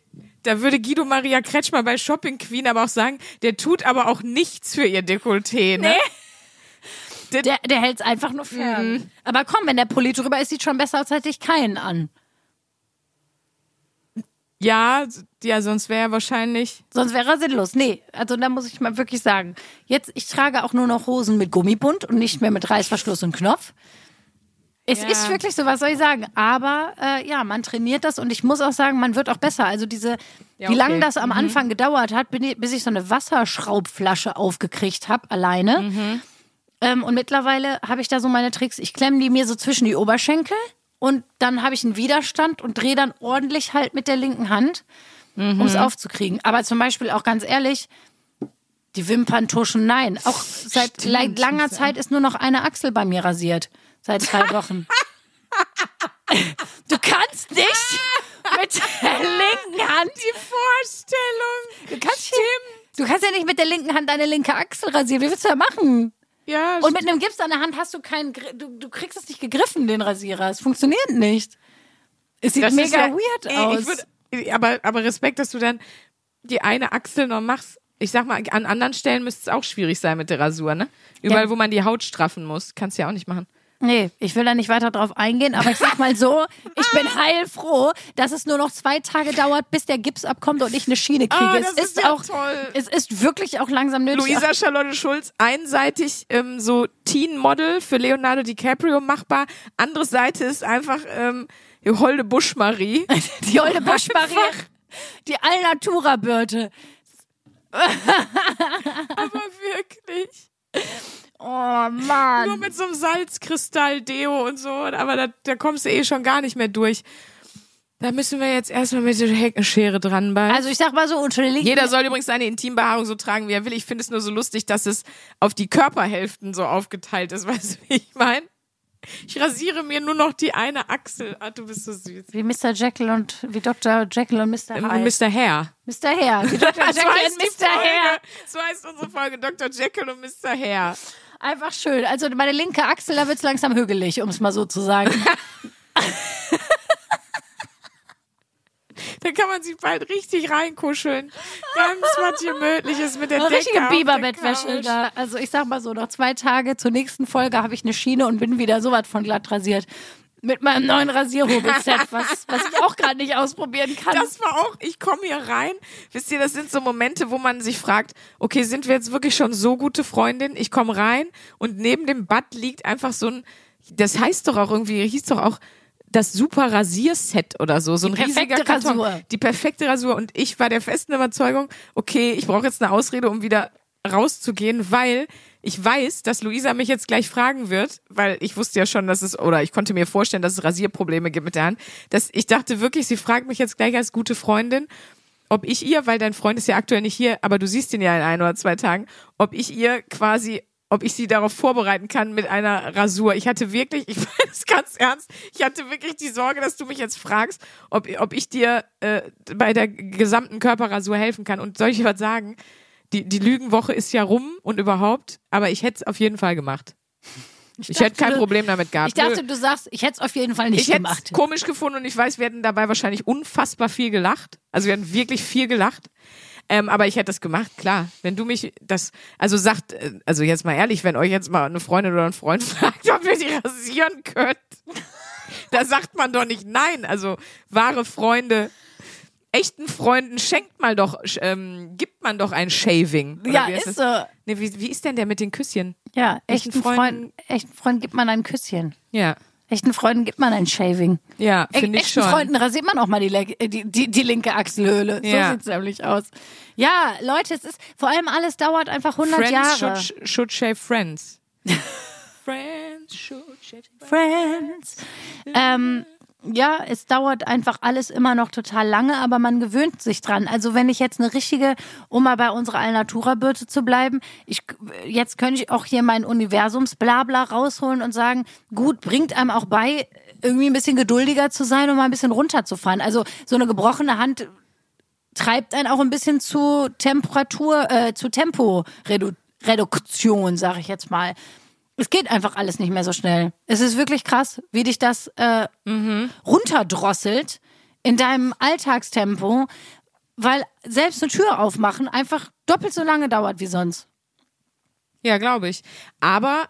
Speaker 1: Da würde Guido Maria Kretschmer bei Shopping Queen aber auch sagen, der tut aber auch nichts für ihr Dekolleté, ne?
Speaker 2: Der, der hält es einfach nur fern.
Speaker 1: Mhm.
Speaker 2: Aber komm, wenn der Pulli drüber ist, sieht schon besser aus, als hätte ich keinen an.
Speaker 1: Ja, ja, sonst wäre er wahrscheinlich.
Speaker 2: Sonst wäre er sinnlos. Nee, also da muss ich mal wirklich sagen. Jetzt, ich trage auch nur noch Hosen mit Gummibund und nicht mehr mit Reißverschluss und Knopf. Es
Speaker 1: Ja.
Speaker 2: ist wirklich so, was soll ich sagen? Aber äh, ja, man trainiert das und ich muss auch sagen, man wird auch besser. Also diese,
Speaker 1: Ja,
Speaker 2: wie lange
Speaker 1: okay.
Speaker 2: das am Anfang gedauert hat, bis ich so eine Wasserschraubflasche aufgekriegt habe, alleine. Ähm, und mittlerweile habe ich da so meine Tricks. Ich klemme die mir so zwischen die Oberschenkel und dann habe ich einen Widerstand und drehe dann ordentlich halt mit der linken Hand, um es aufzukriegen. Aber zum Beispiel auch ganz ehrlich, die Wimpern tuschen, nein. Auch seit
Speaker 1: Stimmt,
Speaker 2: la- langer. Zeit ist nur noch eine Achsel bei mir rasiert. Seit zwei Wochen. du kannst nicht mit der linken Hand.
Speaker 1: Die Vorstellung.
Speaker 2: Du kannst, du kannst ja nicht mit der linken Hand deine linke Achsel rasieren. Wie willst du da machen?
Speaker 1: Ja,
Speaker 2: Und mit einem Gips an der Hand hast du keinen, du, du kriegst es nicht gegriffen, den Rasierer. Es funktioniert nicht. Es sieht
Speaker 1: Das
Speaker 2: mega
Speaker 1: ja-
Speaker 2: weird
Speaker 1: Ey,
Speaker 2: aus.
Speaker 1: Würd, aber, aber Respekt, dass du dann die eine Achsel noch machst. Ich sag mal, an anderen Stellen müsste es auch schwierig sein mit der Rasur, ne? Überall,
Speaker 2: Ja.
Speaker 1: wo man die Haut straffen muss. Kannst du ja auch nicht machen.
Speaker 2: Nee, ich will da nicht weiter drauf eingehen, aber ich sag mal so, ich bin heilfroh, dass es nur noch zwei Tage dauert, bis der Gips abkommt und ich eine Schiene kriege.
Speaker 1: Ah,
Speaker 2: es
Speaker 1: das
Speaker 2: ist,
Speaker 1: ist ja
Speaker 2: auch,
Speaker 1: toll.
Speaker 2: es ist wirklich auch langsam nötig.
Speaker 1: Luisa Charlotte Schulz, einseitig ähm, so Teen-Model für Leonardo DiCaprio machbar. Andere Seite ist einfach ähm, die Holde Buschmarie.
Speaker 2: Die Olle Buschmarie, die Alnatura-Birte.
Speaker 1: aber wirklich.
Speaker 2: Oh Mann.
Speaker 1: Nur mit so einem Salzkristall, Deo und so. Aber da, da kommst du eh schon gar nicht mehr durch. Da müssen wir jetzt erstmal mit der Heckenschere dran bei.
Speaker 2: Also ich sag mal so, linken
Speaker 1: Jeder soll übrigens seine Intimbehaarung so tragen, wie er will. Ich finde es nur so lustig, dass es auf die Körperhälften so aufgeteilt ist. Weißt du, wie ich meine? Ich rasiere mir nur noch die eine Achsel. Ah, du bist so süß.
Speaker 2: wie Mr. Jekyll und wie Dr. Jekyll und Mr. Hyde.
Speaker 1: Mr. Hair.
Speaker 2: Mr. Hair. Wie Dr.
Speaker 1: So
Speaker 2: Jekyll
Speaker 1: heißt
Speaker 2: und Mr. Hair.
Speaker 1: So heißt unsere Folge Dr. Jekyll und Mr. Hair.
Speaker 2: Einfach schön. Also meine linke Achsel, da wird's langsam hügelig, um es mal so zu sagen.
Speaker 1: Da kann man sich bald richtig reinkuscheln. Ganz was Gemütliches mit der Decke
Speaker 2: richtige Biberbettwäsche da. Also ich sag mal so, noch zwei Tage zur nächsten Folge habe ich eine Schiene und bin wieder so was von glatt rasiert. Mit meinem neuen Rasierhobelset, was, was ich auch gerade nicht ausprobieren kann.
Speaker 1: Das war auch, ich komme hier rein. Wisst ihr, das sind so Momente, wo man sich fragt, okay, sind wir jetzt wirklich schon so gute Freundinnen? Ich komme rein und neben dem Bad liegt einfach so ein, das heißt doch auch irgendwie, hieß doch auch das super Rasierset oder so, so ein
Speaker 2: Die perfekte
Speaker 1: riesiger Karton.
Speaker 2: Rasur.
Speaker 1: Die perfekte Rasur. Und ich war der festen Überzeugung, okay, ich brauche jetzt eine Ausrede, um wieder rauszugehen, weil ich weiß, dass Luisa mich jetzt gleich fragen wird, weil ich wusste ja schon, dass es, oder ich konnte mir vorstellen, dass es Rasierprobleme gibt mit der Hand. Dass ich dachte wirklich, sie fragt mich jetzt gleich als gute Freundin, ob ich ihr, weil dein Freund ist ja aktuell nicht hier, aber du siehst ihn ja in ein oder zwei Tagen, ob ich ihr quasi, ob ich sie darauf vorbereiten kann mit einer Rasur. Ich hatte wirklich, ich meine es ganz ernst, ich hatte wirklich die Sorge, dass du mich jetzt fragst, ob, ob ich dir äh, bei der gesamten Körperrasur helfen kann. Und soll ich was sagen? Die, die Lügenwoche ist ja rum und überhaupt, aber ich hätte es auf jeden Fall gemacht. Ich, hätte kein
Speaker 2: du-
Speaker 1: Problem damit gehabt.
Speaker 2: Ich dachte, du sagst, ich hätte es auf jeden Fall nicht
Speaker 1: Ich hätte
Speaker 2: gemacht.
Speaker 1: es komisch gefunden und ich weiß, wir hätten dabei wahrscheinlich unfassbar viel gelacht. Also wir hätten wirklich viel gelacht. Ähm, aber ich hätte das gemacht, klar. Wenn du mich das, also sagt, äh, also jetzt mal ehrlich, wenn euch jetzt mal eine Freundin oder ein Freund fragt, ob ihr die rasieren könnt, da sagt man doch nicht nein. Also wahre Freunde, echten Freunden schenkt mal doch, ähm, gibt man doch ein Shaving.
Speaker 2: Ja, ist
Speaker 1: das?
Speaker 2: so.
Speaker 1: Nee, wie, wie ist denn der mit den Küsschen?
Speaker 2: Ja,
Speaker 1: Echten
Speaker 2: echten
Speaker 1: Freunden-
Speaker 2: Freunden, echten Freunden gibt man ein Küsschen.
Speaker 1: Ja,
Speaker 2: Echten Freunden gibt man ein Shaving.
Speaker 1: ja,
Speaker 2: E-
Speaker 1: finde ich
Speaker 2: echten
Speaker 1: schon.
Speaker 2: Freunden rasiert man auch mal die, die, die, die linke Achselhöhle.
Speaker 1: Ja.
Speaker 2: So sieht's nämlich aus. Ja, Leute, es ist, vor allem alles dauert einfach 100
Speaker 1: Friends
Speaker 2: Jahre.
Speaker 1: should, should shave friends. friends should shave
Speaker 2: Friends. Ähm, ja, es dauert einfach alles immer noch total lange, aber man gewöhnt sich dran. Also wenn ich jetzt eine richtige, um mal bei unserer Alnatura-Birte zu bleiben, ich, jetzt könnte ich auch hier mein Universums-Blabla rausholen und sagen, gut, bringt einem auch bei, irgendwie ein bisschen geduldiger zu sein und mal ein bisschen runterzufahren. Also so eine gebrochene Hand treibt einen auch ein bisschen zu Temperatur, äh, zu Temporeduktion, sage ich jetzt mal. Es geht einfach alles nicht mehr so schnell. Es ist wirklich krass, wie dich das äh, runterdrosselt in deinem Alltagstempo, weil selbst eine Tür aufmachen einfach doppelt so lange dauert wie sonst.
Speaker 1: Ja, glaube ich. Aber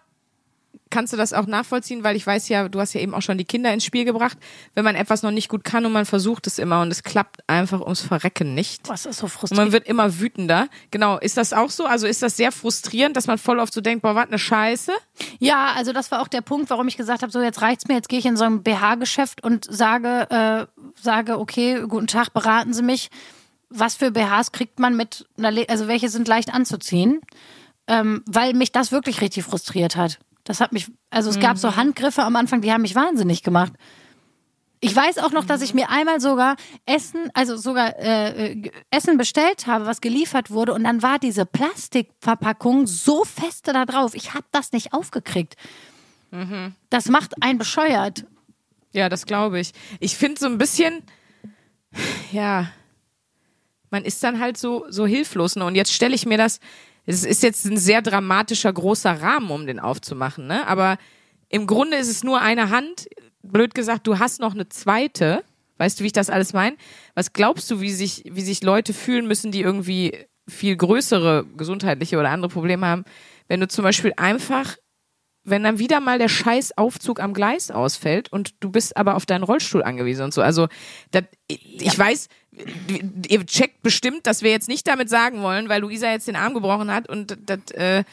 Speaker 1: kannst du das auch nachvollziehen, weil ich weiß ja, du hast ja eben auch schon die Kinder ins Spiel gebracht, wenn man etwas noch nicht gut kann und man versucht es immer und es klappt einfach ums Verrecken nicht.
Speaker 2: Was ist so
Speaker 1: Und man
Speaker 2: frustrierend?
Speaker 1: wird immer wütender. Genau, ist das auch so? Also ist das sehr frustrierend, dass man voll oft so denkt, boah, was eine Scheiße?
Speaker 2: Ja, also das war auch der Punkt, warum ich gesagt habe, so jetzt reicht's mir, jetzt gehe ich in so ein BH-Geschäft und sage, äh, sage, okay, guten Tag, beraten Sie mich. Was für BHs kriegt man mit, also welche sind leicht anzuziehen? Ähm, weil mich das wirklich richtig frustriert hat. Das hat mich, also es gab so Handgriffe am Anfang, die haben mich wahnsinnig gemacht. Ich weiß auch noch, dass ich mir einmal sogar Essen, also sogar äh, äh, Essen bestellt habe, was geliefert wurde, und dann war diese Plastikverpackung so feste da drauf. Ich habe das nicht aufgekriegt. Das macht einen bescheuert.
Speaker 1: Ja, das glaube ich. Ich finde so ein bisschen, ja, man ist dann halt so, so hilflos. Ne? Und jetzt stelle ich mir das, es ist jetzt ein sehr dramatischer, großer Rahmen, um den aufzumachen, ne? Aber im Grunde ist es nur eine Hand. Blöd gesagt, du hast noch eine zweite. Weißt du, wie ich das alles meine? Was glaubst du, wie sich, wie sich Leute fühlen müssen, die irgendwie viel größere gesundheitliche oder andere Probleme haben, wenn du zum Beispiel einfach wenn dann wieder mal der scheiß Aufzug am Gleis ausfällt und du bist aber auf deinen Rollstuhl angewiesen und so. Also das, ich weiß, ihr checkt bestimmt, dass wir jetzt nicht damit sagen wollen, weil Luisa jetzt den Arm gebrochen hat und das äh,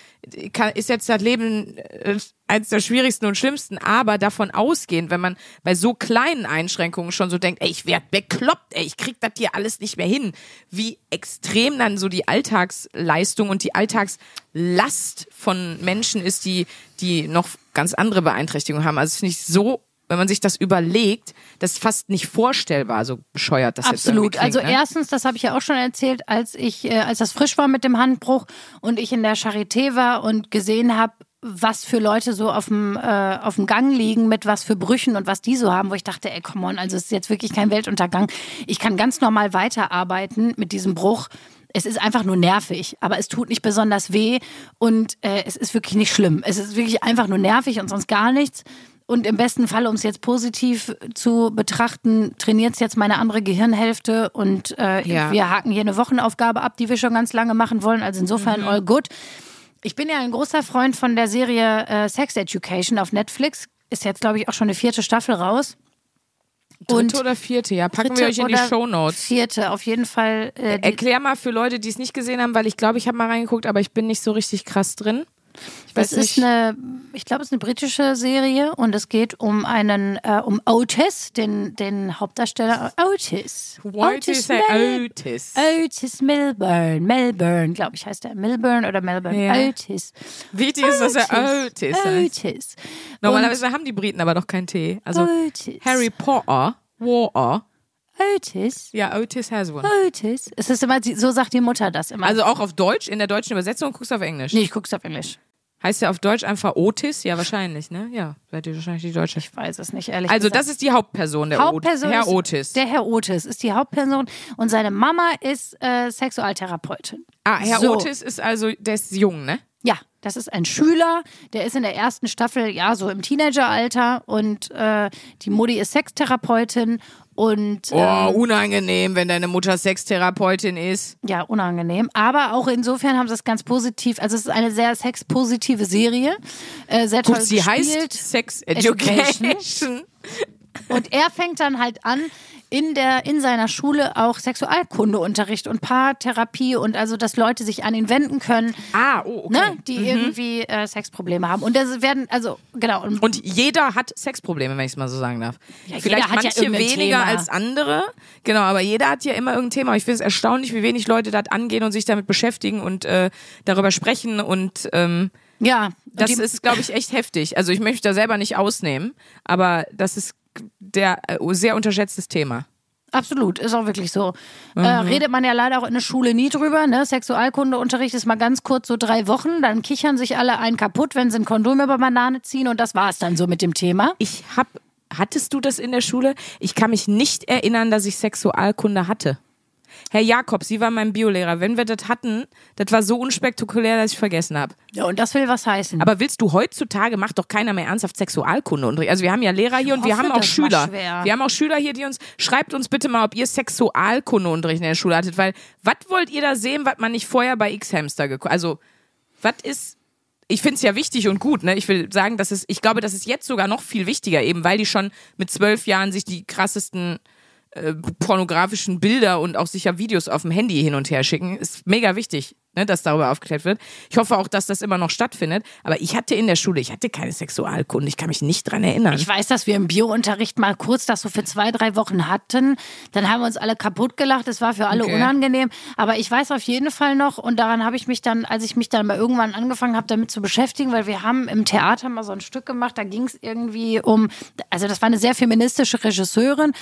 Speaker 1: ist jetzt das Leben äh, eines der schwierigsten und schlimmsten. Aber davon ausgehend, wenn man bei so kleinen Einschränkungen schon so denkt, ey, ich werd bekloppt, ey, ich krieg das hier alles nicht mehr hin, wie extrem dann so die Alltagsleistung und die Alltagslast von Menschen ist, die die noch ganz andere Beeinträchtigungen haben. Also finde ich so wenn man sich das überlegt, das ist fast nicht vorstellbar, so bescheuert das
Speaker 2: Absolut.
Speaker 1: jetzt irgendwie
Speaker 2: also
Speaker 1: ne?
Speaker 2: erstens, das habe ich ja auch schon erzählt, als ich, äh, als das frisch war mit dem Handbruch und ich in der Charité war und gesehen habe, was für Leute so auf dem, äh, auf dem Gang liegen, mit was für Brüchen und was die so haben, wo ich dachte, ey, come on, also es ist jetzt wirklich kein Weltuntergang. Ich kann ganz normal weiterarbeiten mit diesem Bruch. Es ist einfach nur nervig, aber es tut nicht besonders weh und äh, es ist wirklich nicht schlimm. Es ist wirklich einfach nur nervig und sonst gar nichts. Und im besten Fall, um es jetzt positiv zu betrachten, trainiert es jetzt meine andere Gehirnhälfte und äh,
Speaker 1: Ja.
Speaker 2: wir haken hier eine Wochenaufgabe ab, die wir schon ganz lange machen wollen. Also insofern
Speaker 1: Mhm.
Speaker 2: all good. Ich bin ja ein großer Freund von der Serie äh, Sex Education auf Netflix. Ist jetzt, glaube ich, auch schon eine vierte Staffel raus.
Speaker 1: Dritte oder vierte, ja. Packen wir euch in die
Speaker 2: oder
Speaker 1: Shownotes.
Speaker 2: Vierte, auf jeden Fall. Äh,
Speaker 1: Erklär mal für Leute, die es nicht gesehen haben, weil ich glaube, ich habe mal reingeguckt, aber ich bin nicht so richtig krass drin.
Speaker 2: Das ist
Speaker 1: nicht.
Speaker 2: eine, ich glaube, es ist eine britische Serie und es geht um einen, äh, um Otis, den, den Hauptdarsteller Otis.
Speaker 1: Why do you say
Speaker 2: Mil-
Speaker 1: Otis?
Speaker 2: Otis Milburn, Melbourne, glaube ich, heißt er. Milburn oder Melbourne.
Speaker 1: Ja.
Speaker 2: Otis.
Speaker 1: Wichtig ist, dass er Otis heißt.
Speaker 2: Otis.
Speaker 1: Normalerweise haben die Briten aber noch keinen T. Also
Speaker 2: Otis.
Speaker 1: Harry Potter, Water.
Speaker 2: Otis.
Speaker 1: Ja, Otis has one.
Speaker 2: Otis. Es ist immer, so sagt die Mutter das immer.
Speaker 1: Also auch auf Deutsch, in der deutschen Übersetzung guckst du auf Englisch.
Speaker 2: nee, ich guck's auf Englisch.
Speaker 1: Heißt ja auf Deutsch einfach Otis? Ja, wahrscheinlich, ne? Ja, seid ihr wahrscheinlich die Deutsche.
Speaker 2: Ich weiß es nicht, ehrlich
Speaker 1: Also
Speaker 2: gesagt.
Speaker 1: das ist die Hauptperson, der
Speaker 2: Hauptperson
Speaker 1: Herr Otis.
Speaker 2: Der Herr Otis ist die Hauptperson und seine Mama ist äh, Sexualtherapeutin.
Speaker 1: ah, Herr
Speaker 2: so.
Speaker 1: Otis ist also, der ist jung, ne?
Speaker 2: Ja, das ist ein Schüler, der ist in der ersten Staffel, ja, so im Teenageralter und äh, die Mutti ist Sextherapeutin und
Speaker 1: Oh,
Speaker 2: ähm,
Speaker 1: unangenehm, wenn deine Mutter Sextherapeutin ist.
Speaker 2: ja, unangenehm. Aber auch insofern haben sie es ganz positiv, also es ist eine sehr sexpositive Serie, äh, sehr toll
Speaker 1: Guck, sie heißt
Speaker 2: gespielt.
Speaker 1: Sex
Speaker 2: Education.
Speaker 1: Education.
Speaker 2: Und er fängt dann halt an, in, der, in seiner Schule auch Sexualkundeunterricht und Paartherapie und also, dass Leute sich an ihn wenden können,
Speaker 1: Ah, oh, okay.
Speaker 2: ne, die irgendwie äh, Sexprobleme haben. Und das werden, also, genau. Und
Speaker 1: Und jeder hat Sexprobleme, wenn ich es mal so sagen darf.
Speaker 2: Ja,
Speaker 1: Vielleicht
Speaker 2: ja
Speaker 1: manche
Speaker 2: irgendein
Speaker 1: weniger
Speaker 2: Thema.
Speaker 1: als andere. Genau, aber jeder hat ja immer irgendein Thema. Ich finde es erstaunlich, wie wenig Leute das angehen und sich damit beschäftigen und äh, darüber sprechen. Und ähm,
Speaker 2: ja,
Speaker 1: das ist, glaube ich, echt heftig. Also ich möchte da selber nicht ausnehmen, aber das ist der äh, sehr unterschätztes Thema.
Speaker 2: Absolut, ist auch wirklich so. Äh,
Speaker 1: Mhm.
Speaker 2: redet man ja leider auch in der Schule nie drüber. Ne? Sexualkundeunterricht ist mal ganz kurz so drei Wochen, dann kichern sich alle einen kaputt, wenn sie ein Kondom über Banane ziehen und das war es dann so mit dem Thema.
Speaker 1: Ich hab, hattest du das in der Schule? Ich kann mich nicht erinnern, dass ich Sexualkunde hatte. Herr Jakob, Sie waren mein Biolehrer. Wenn wir das hatten, das war so unspektakulär, dass ich vergessen habe.
Speaker 2: Ja, und das will was heißen.
Speaker 1: Aber willst du heutzutage, macht doch keiner mehr ernsthaft Sexualkunde. Und, also wir haben ja Lehrer hier und wir
Speaker 2: hoffe,
Speaker 1: haben auch Schüler. Wir haben auch Schüler hier, die uns, schreibt uns bitte mal, ob ihr Sexualkundeunterricht in der Schule hattet, weil was wollt ihr da sehen, was man nicht vorher bei X-Hamster geguckt Also, was ist, ich finde es ja wichtig und gut, ne? Ich will sagen, dass es, ich glaube, das ist jetzt sogar noch viel wichtiger, eben weil die schon mit zwölf Jahren sich die krassesten äh, pornografischen Bilder und auch sicher Videos auf dem Handy hin und her schicken. Ist mega wichtig, ne, dass darüber aufgeklärt wird. Ich hoffe auch, dass das immer noch stattfindet. Aber ich hatte in der Schule, ich hatte keine Sexualkunde. Ich kann mich nicht dran erinnern.
Speaker 2: Ich weiß, dass wir im Biounterricht mal kurz das so für zwei, drei Wochen hatten. Dann haben wir uns alle kaputt gelacht. Es war für alle
Speaker 1: Okay.
Speaker 2: unangenehm. Aber ich weiß auf jeden Fall noch, und daran habe ich mich dann, als ich mich dann mal irgendwann angefangen habe, damit zu beschäftigen, weil wir haben im Theater mal so ein Stück gemacht, da ging es irgendwie um, also das war eine sehr feministische Regisseurin.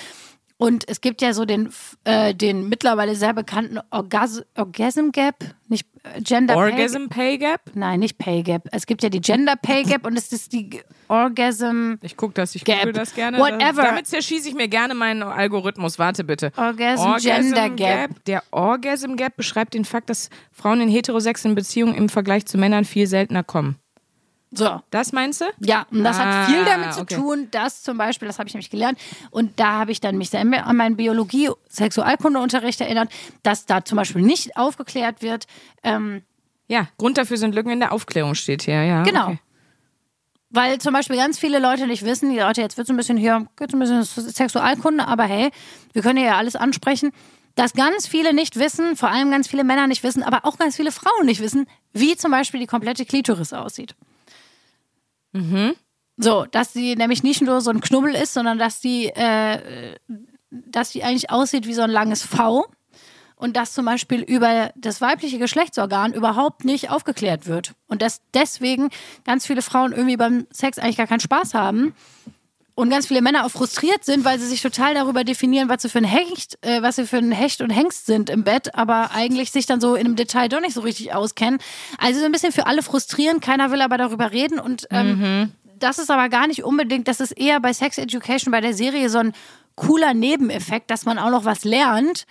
Speaker 2: Und es gibt ja so den, äh, den mittlerweile sehr bekannten Orgas Orgasm Gap, nicht äh, Gender Pay
Speaker 1: Orgasm Pay Gap?
Speaker 2: Nein, nicht Pay Gap. Es gibt ja die Gender Pay Gap und es ist die Orgasm.
Speaker 1: Ich gucke das, ich
Speaker 2: Gap.
Speaker 1: google das gerne.
Speaker 2: Whatever.
Speaker 1: Damit zerschieße ich mir gerne meinen Algorithmus. Warte bitte.
Speaker 2: Orgasm Gender Gap.
Speaker 1: Der Orgasm Gap beschreibt den Fakt, dass Frauen in heterosexuellen Beziehungen im Vergleich zu Männern viel seltener kommen.
Speaker 2: So.
Speaker 1: Das meinst du?
Speaker 2: Ja, und das
Speaker 1: Ah,
Speaker 2: hat viel damit zu
Speaker 1: okay.
Speaker 2: tun, dass zum Beispiel, das habe ich nämlich gelernt, und da habe ich dann mich sehr an meinen Biologie-Sexualkundeunterricht erinnert, dass da zum Beispiel nicht aufgeklärt wird, ähm,
Speaker 1: Ja, Grund dafür sind Lücken in der Aufklärung steht hier, ja.
Speaker 2: Genau.
Speaker 1: Okay.
Speaker 2: Weil zum Beispiel ganz viele Leute nicht wissen, die Leute, jetzt wird ein bisschen hier, geht ein bisschen Sexualkunde, aber hey, wir können hier ja alles ansprechen, dass ganz viele nicht wissen, vor allem ganz viele Männer nicht wissen, aber auch ganz viele Frauen nicht wissen, wie zum Beispiel die komplette Klitoris aussieht. So, dass sie nämlich nicht nur so ein Knubbel ist, sondern dass die, äh, dass die eigentlich aussieht wie so ein langes V und dass zum Beispiel über das weibliche Geschlechtsorgan überhaupt nicht aufgeklärt wird. Und dass deswegen ganz viele Frauen irgendwie beim Sex eigentlich gar keinen Spaß haben, und ganz viele Männer auch frustriert sind, weil sie sich total darüber definieren, was sie für ein Hecht, äh, was sie für ein Hecht und Hengst sind im Bett, aber eigentlich sich dann so in einem Detail doch nicht so richtig auskennen. Also so ein bisschen für alle frustrierend, keiner will aber darüber reden und ähm,
Speaker 1: Mhm.
Speaker 2: das ist aber gar nicht unbedingt, das ist eher bei Sex Education bei der Serie so ein cooler Nebeneffekt, dass man auch noch was lernt.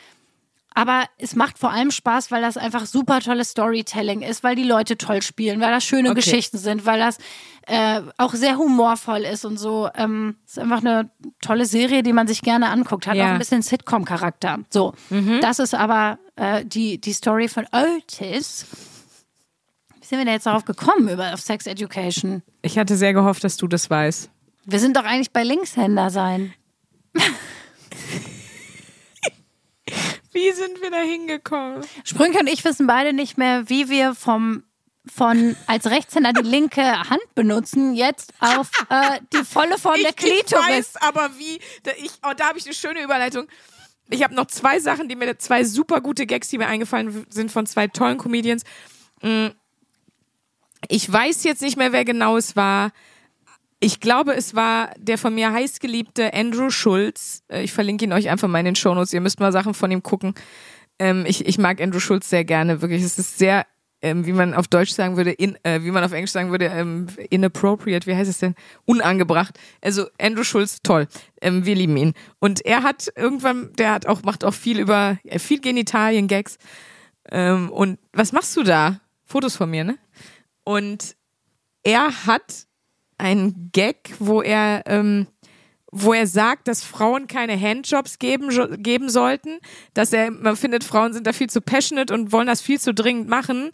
Speaker 2: Aber es macht vor allem Spaß, weil das einfach super tolles Storytelling ist, weil die Leute toll spielen, weil das schöne
Speaker 1: Okay.
Speaker 2: Geschichten sind, weil das äh, auch sehr humorvoll ist und so. Ähm, ist einfach eine tolle Serie, die man sich gerne anguckt. Hat
Speaker 1: Ja.
Speaker 2: auch ein bisschen Sitcom-Charakter. So, das ist aber äh, die, die Story von Otis. Wie sind wir denn jetzt darauf gekommen über auf Sex Education?
Speaker 1: Ich hatte sehr gehofft, dass du das weißt.
Speaker 2: Wir sind doch eigentlich bei Linkshänder sein.
Speaker 1: Wie sind wir da hingekommen?
Speaker 2: Sprünke und ich wissen beide nicht mehr, wie wir vom von als Rechtshänder die linke Hand benutzen, jetzt auf äh, die volle Form der
Speaker 1: Ich
Speaker 2: Klitoris.
Speaker 1: weiß aber wie. Da, ich, oh, da habe ich eine schöne Überleitung. Ich habe noch zwei Sachen, die mir, zwei super gute Gags, die mir eingefallen sind von zwei tollen Comedians. Mm. Ich weiß jetzt nicht mehr, wer genau es war. Ich glaube, es war der von mir heißgeliebte Andrew Schulz. Äh, Ich verlinke ihn euch einfach mal in den Shownotes. Ihr müsst mal Sachen von ihm gucken. Ähm, ich, ich mag Andrew Schulz sehr gerne, wirklich. Es ist sehr, ähm, wie man auf Deutsch sagen würde, in, äh, wie man auf Englisch sagen würde, ähm, inappropriate, wie heißt es denn? Unangebracht. Also Andrew Schulz, toll. Ähm, wir lieben ihn. Und er hat irgendwann, der hat auch, macht auch viel über, äh, viel Genitalien-Gags. Ähm, und was machst du da? Fotos von mir, ne? Und er hat einen Gag, wo er, ähm, wo er sagt, dass Frauen keine Handjobs geben, geben sollten, dass er, man findet, Frauen sind da viel zu passionate und wollen das viel zu dringend machen,